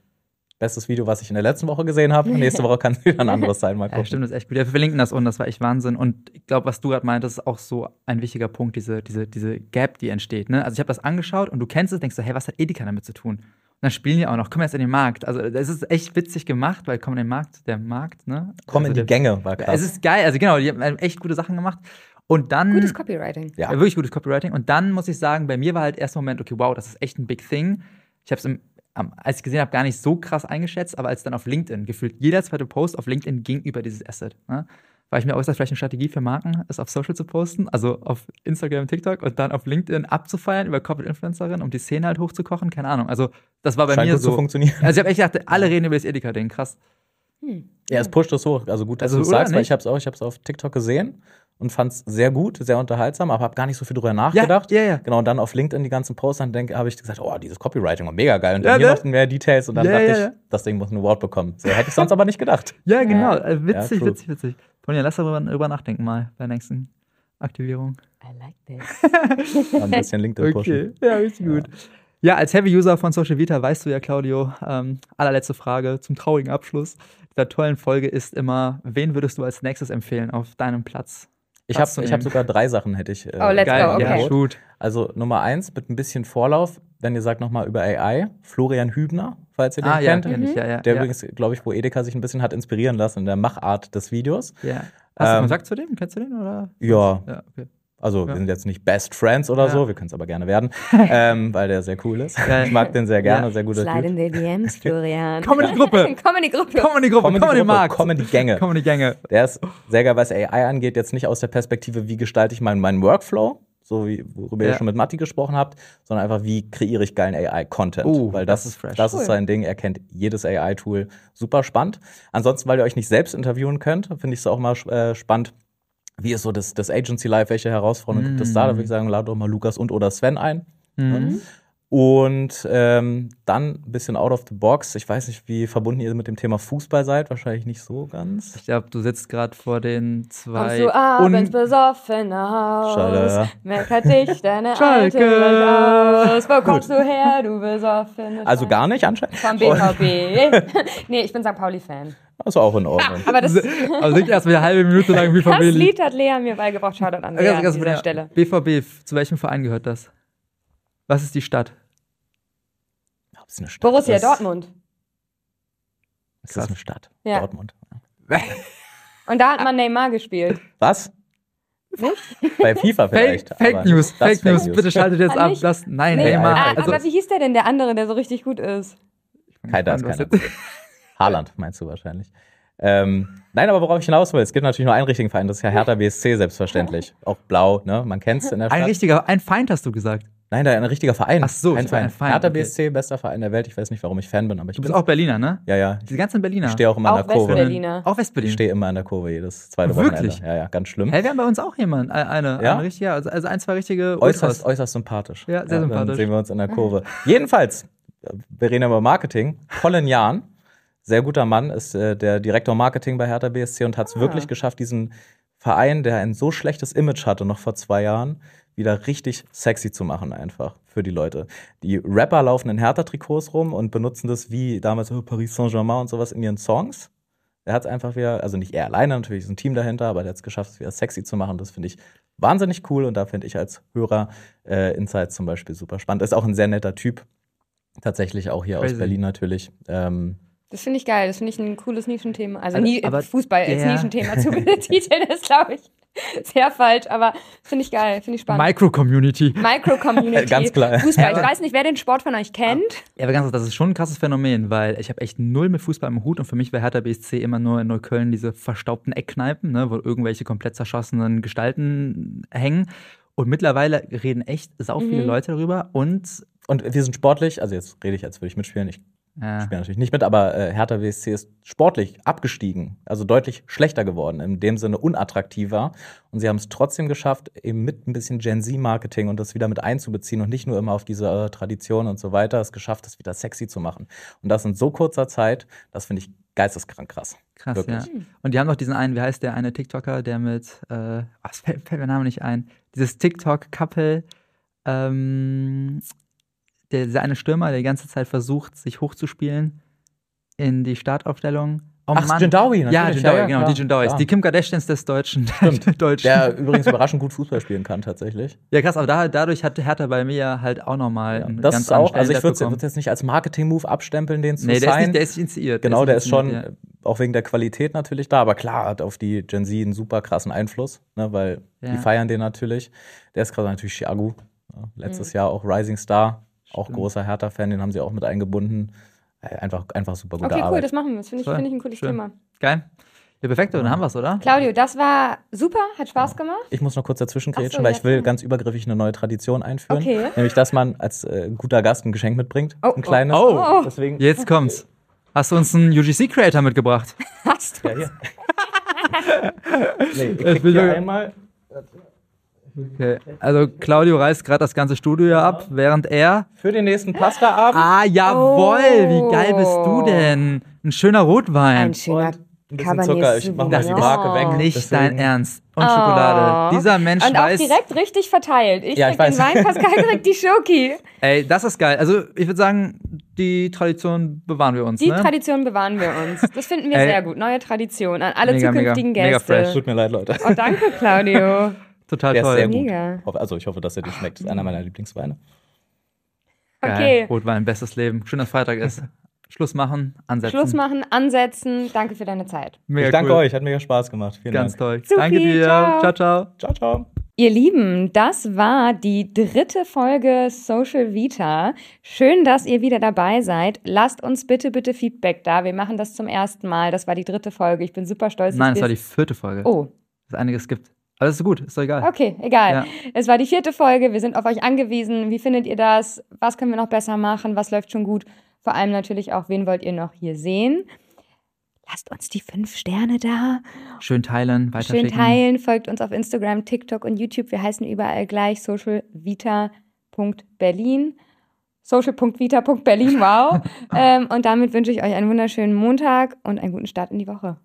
bestes Video, was ich in der letzten Woche gesehen habe. Nächste Woche kann es wieder ein anderes sein. Mal Ja, gucken. stimmt, das ist echt gut. Ja, wir verlinken das unten, das war echt Wahnsinn. Und ich glaube, was du gerade meintest, ist auch so ein wichtiger Punkt, diese, diese, diese Gap, die entsteht. Ne? Also ich habe das angeschaut und du kennst es, denkst du, hey, was hat Edeka damit zu tun? Und dann spielen die auch noch, komm jetzt in den Markt. Also das ist echt witzig gemacht, weil komm in den Markt, der Markt, ne? Komm in also die der, Gänge, war krass. Es ist geil, also genau, die haben echt gute Sachen gemacht. Und dann. Gutes Copywriting. Ja. Ja. wirklich gutes Copywriting. Und dann muss ich sagen, bei mir war halt erst der Moment, okay, wow, das ist echt ein Big Thing. Ich habe es, als ich gesehen habe, gar nicht so krass eingeschätzt, aber als dann auf LinkedIn gefühlt jeder zweite Post auf LinkedIn ging über dieses Asset. Ne? Weil ich mir auch, ist das vielleicht eine Strategie für Marken, es auf Social zu posten, also auf Instagram, TikTok und dann auf LinkedIn abzufeiern über Corporate Influencerin, um die Szene halt hochzukochen, keine Ahnung. Also das war bei Scheint mir gut zu so. funktionieren. Also ich habe echt gedacht, alle reden über das Edeka-Ding, krass. Ja, es pusht es hoch. Also gut, dass Also, du sagst, weil nicht? ich habe es auch, ich habe es auf TikTok gesehen und fand es sehr gut, sehr unterhaltsam, aber habe gar nicht so viel drüber nachgedacht. ja, ja. Genau, und dann auf LinkedIn die ganzen Posts, dann denke, habe ich gesagt, oh, dieses Copywriting war mega geil. Und Ja, dann hier ne? noch mehr Details und dann Ja, dachte ja, ich, ja. das Ding muss einen Award bekommen. So hätte ich sonst aber nicht gedacht. Ja, genau. Äh, witzig, witzig, witzig. Tonja, lass darüber, darüber nachdenken mal bei der nächsten Aktivierung. I like this. Ein bisschen LinkedIn pushen. Okay, ja, richtig gut. Ja, als Heavy-User von Social Vita weißt du ja, Claudio, ähm, allerletzte Frage zum traurigen Abschluss dieser tollen Folge ist immer, wen würdest du als nächstes empfehlen auf deinem Platz? Ich habe hab sogar drei Sachen, hätte ich. äh, Oh, let's Geil, go, okay. ja, shoot. Also Nummer eins mit ein bisschen Vorlauf, wenn ihr sagt nochmal über AI, Florian Hübner, falls ihr den Ah, ja, kennt. kenn ich, ja, ja. Der ja, übrigens, glaube ich, wo Edeka sich ein bisschen hat inspirieren lassen in der Machart des Videos. Ja. Hast du Ähm, Kontakt zu dem? Kennst du den? Oder? Ja, Ja, okay. Also Ja. wir sind jetzt nicht Best Friends oder Ja. so, wir können es aber gerne werden, ähm, weil der sehr cool ist. Ich mag den sehr gerne, Ja. sehr guter Slide Typ. in the DMs, Florian. Comedy-Gruppe. Comedy-Gruppe. Comedy-Gruppe, Comedy-Gruppe, Comedy-Markt. Comedy-Gänge. Comedy-Gänge. Der ist sehr geil, was AI angeht, jetzt nicht aus der Perspektive, wie gestalte ich meinen, meinen Workflow, so wie worüber Ja. ihr schon mit Matti gesprochen habt, sondern einfach, wie kreiere ich geilen AI-Content. Oh, weil das das, ist fresh. Das Cool. ist sein Ding, er kennt jedes AI-Tool. Super spannend. Ansonsten, weil ihr euch nicht selbst interviewen könnt, finde ich es auch mal äh, spannend. Wie ist so das, das Agency Life? Welche Herausforderungen gibt es da? Da würde ich sagen, lade doch mal Lukas und oder Sven ein. Mhm. Und ähm, dann ein bisschen out of the box. Ich weiß nicht, wie verbunden ihr mit dem Thema Fußball seid. Wahrscheinlich nicht so ganz. Ich glaube, du sitzt gerade vor den zwei. Kommst du abends besoffen nach Schade, Haus, ja. meckert dich deine Schalke. Alte aus. Wo kommst du her, du besoffen? Also gar nicht anscheinend. Vom BVB. nee, ich bin St. Pauli-Fan. Also auch in Ordnung. Aber das, Also nicht erst mal eine halbe Minute lang BVB. das Lied hat Lea mir beigebracht. Shoutout an Lea Ganz- an ganz dieser Stelle. BVB, zu welchem Verein gehört das? Was ist die Stadt? Ob es eine Stadt Borussia ist. Dortmund. Ist das eine Stadt? Ja. Dortmund. Und da hat man Neymar gespielt. Was? Nicht? Bei FIFA Fake, vielleicht. Fake aber News, Fake News, bitte schaltet jetzt Ah, ab. Das, nein, Nee, Neymar. ah, Also, aber wie hieß der denn, der andere, der so richtig gut ist? Kein, da ist keiner. Haaland meinst du wahrscheinlich. Ähm, nein, aber worauf ich hinaus will, es gibt natürlich nur einen richtigen Verein, das ist ja Hertha BSC selbstverständlich. Auch blau, ne? Man kennt es in der Ein Stadt. richtiger, ein Feind hast du gesagt. Nein, da ein richtiger Verein. Ach so, ich ein Verein, Hertha okay. BSC, bester Verein der Welt. Ich weiß nicht, warum ich Fan bin, aber ich Du bist bin. auch Berliner, ne? Ja, ja. Die ganzen Berliner. Ich stehe auch immer an Auch der Kurve. Westberliner. Auch Ich Westberlin. stehe immer an der Kurve jedes zweite Oh, Wochenende. wirklich? Ja, ja, ganz schlimm. Hey, wir haben bei uns auch jemanden, äh, eine, Ja? eine richtige, also, also ein, zwei richtige Äußerst, Ultras. äußerst sympathisch. Ja, sehr Dann sympathisch. sehen wir uns in der Kurve. Jedenfalls, äh, wir reden über Marketing. Colin Jahn, sehr guter Mann, ist äh, der Direktor Marketing bei Hertha BSC und hat es Ah. wirklich geschafft, diesen Verein, der ein so schlechtes Image hatte, noch vor zwei Jahren, wieder richtig sexy zu machen, einfach für die Leute. Die Rapper laufen in Hertha-Trikots rum und benutzen das wie damals oh, Paris Saint-Germain und sowas in ihren Songs. Er hat es einfach wieder, also nicht er alleine, natürlich ist ein Team dahinter, aber er hat es geschafft, es wieder sexy zu machen. Das finde ich wahnsinnig cool und da finde ich als Hörer äh, Insights zum Beispiel super spannend. Ist auch ein sehr netter Typ. Tatsächlich auch hier Crazy. aus Berlin natürlich. Ähm, Das finde ich geil. Das finde ich ein cooles Nischenthema. Also, Also, nie, aber Fußball als der- Nischenthema zu betiteln ist, glaube ich. Sehr falsch, aber finde ich geil, finde ich spannend. Micro-Community. Micro-Community. Ganz klar. Fußball. Ich weiß nicht, wer den Sport von euch kennt. Ja, aber ganz, das ist schon ein krasses Phänomen, weil ich habe echt null mit Fußball im Hut und für mich wäre Hertha BSC immer nur in Neukölln diese verstaubten Eckkneipen, ne, wo irgendwelche komplett zerschossenen Gestalten hängen. Und mittlerweile reden echt sau viele Mhm. Leute darüber und Und wir sind sportlich, also jetzt rede ich, als würde ich mitspielen. Ich äh, spiele natürlich nicht mit, aber äh, Hertha WSC ist sportlich abgestiegen, also deutlich schlechter geworden, in dem Sinne unattraktiver. Und sie haben es trotzdem geschafft, eben mit ein bisschen Gen Z-Marketing und das wieder mit einzubeziehen und nicht nur immer auf diese äh, Tradition und so weiter, es geschafft, es wieder sexy zu machen. Und das in so kurzer Zeit, das finde ich geisteskrank krass. krass, Wirklich. ja. Und die haben noch diesen einen, wie heißt der eine TikToker, der mit, äh, was fällt, fällt mir der Name nicht ein, dieses TikTok-Couple, ähm, der, dieser eine Stürmer, der die ganze Zeit versucht, sich hochzuspielen in die Startaufstellung. Oh Ach, Jindawi, Ja, natürlich. Jindawi, Ja, ja, genau, klar, die Jindawis. klar. Die Kim Kardashians des Deutschen. Deutschen. Der übrigens überraschend gut Fußball spielen kann, tatsächlich. ja, krass, aber da, dadurch hat Hertha bei mir halt auch nochmal einen das ist auch, also ich würde es jetzt nicht als Marketing-Move abstempeln, den zu Nee, der ist, sein. nicht, der ist initiiert. Genau, der ist initiiert, schon, ja. auch wegen der Qualität natürlich da, aber klar, hat auf die Gen Z einen super krassen Einfluss, ne, weil Ja. die feiern den natürlich. Der ist gerade natürlich Thiago, ja, letztes Mhm. Jahr auch Rising Star, auch Stimmt. großer Hertha-Fan, den haben sie auch mit eingebunden. Äh, Einfach, einfach super gute Okay, cool, Arbeit. das machen wir. Das finde ich, finde ich ein cooles Schön. Thema. Geil. Ja, perfekt, dann haben wir es, oder? Claudio, das war super, hat Spaß gemacht. ich muss noch kurz dazwischen so, weil ja, ich will klar. ganz übergriffig eine neue Tradition einführen. Okay. Nämlich, dass man als äh, guter Gast ein Geschenk mitbringt. Oh, ein kleines. oh. Oh. Deswegen. Jetzt kommt's. Hast du uns einen UGC-Creator mitgebracht? Hast du? Ja, hier. nee, ich krieg will hier einmal. Okay. Also Claudio reißt gerade das ganze Studio hier ab, während er. Für den nächsten Pasta-Abend. Ah, jawohl! Oh. Wie geil bist du denn? Ein schöner Rotwein. Ein schöner Und ein bisschen Cabernet Zucker. Ich mach mal die. Marke weg. Nicht Deswegen- dein Ernst. Und Oh. Schokolade. Dieser Mensch Und auch weiß. direkt richtig verteilt. Ich Ja, krieg ich den. Wein, Pascal kriegt die Schoki. Ey, das ist geil. Also, ich würde sagen, die Tradition bewahren wir uns. Die ne? Tradition bewahren wir uns. Das finden wir Ey. sehr gut. Neue Tradition an alle Mega, mega, zukünftigen mega Gäste. fresh. Tut mir leid, Leute. Oh, danke, Claudio. Total Der ist toll. sehr gut. Mega. Also ich hoffe, dass er dir schmeckt. Das ist einer meiner Lieblingsweine. Geil. Okay. Rotwein, bestes Leben. Schön, dass Freitag ist. Schluss machen, ansetzen. Schluss machen, ansetzen. Danke für deine Zeit. Mega ich danke cool. euch, hat mega Spaß gemacht. Vielen Ganz Dank. toll. Supi, Danke dir. ciao. ciao. ciao. Ciao, ciao. Ihr Lieben, das war die dritte Folge Social Vita. Schön, dass ihr wieder dabei seid. Lasst uns bitte, bitte Feedback da. Wir machen das zum ersten Mal. Das war die dritte Folge. Ich bin super stolz. Nein, das war die vierte Folge. Oh, Dass es einiges gibt. Ist gut, ist doch egal. okay, egal. Ja. Es war die vierte Folge. Wir sind auf euch angewiesen. Wie findet ihr das? Was können wir noch besser machen? Was läuft schon gut? Vor allem natürlich auch, wen wollt ihr noch hier sehen? Lasst uns die fünf Sterne da. Schön teilen, Schön weiterschicken. teilen, folgt uns auf Instagram, TikTok und YouTube. Wir heißen überall gleich socialvita.berlin. Social.vita.berlin, wow. ähm, und damit wünsche ich euch einen wunderschönen Montag und einen guten Start in die Woche.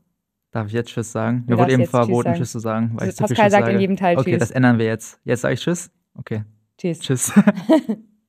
Darf ich jetzt Tschüss sagen? Mir wurde eben Tschüss verboten. Tschüss zu sagen. Weil Also ich zu viel Pascal sagt in sage. jedem Teil Okay, Tschüss. das ändern wir jetzt. Jetzt sage ich Tschüss. Okay, Tschüss. Tschüss.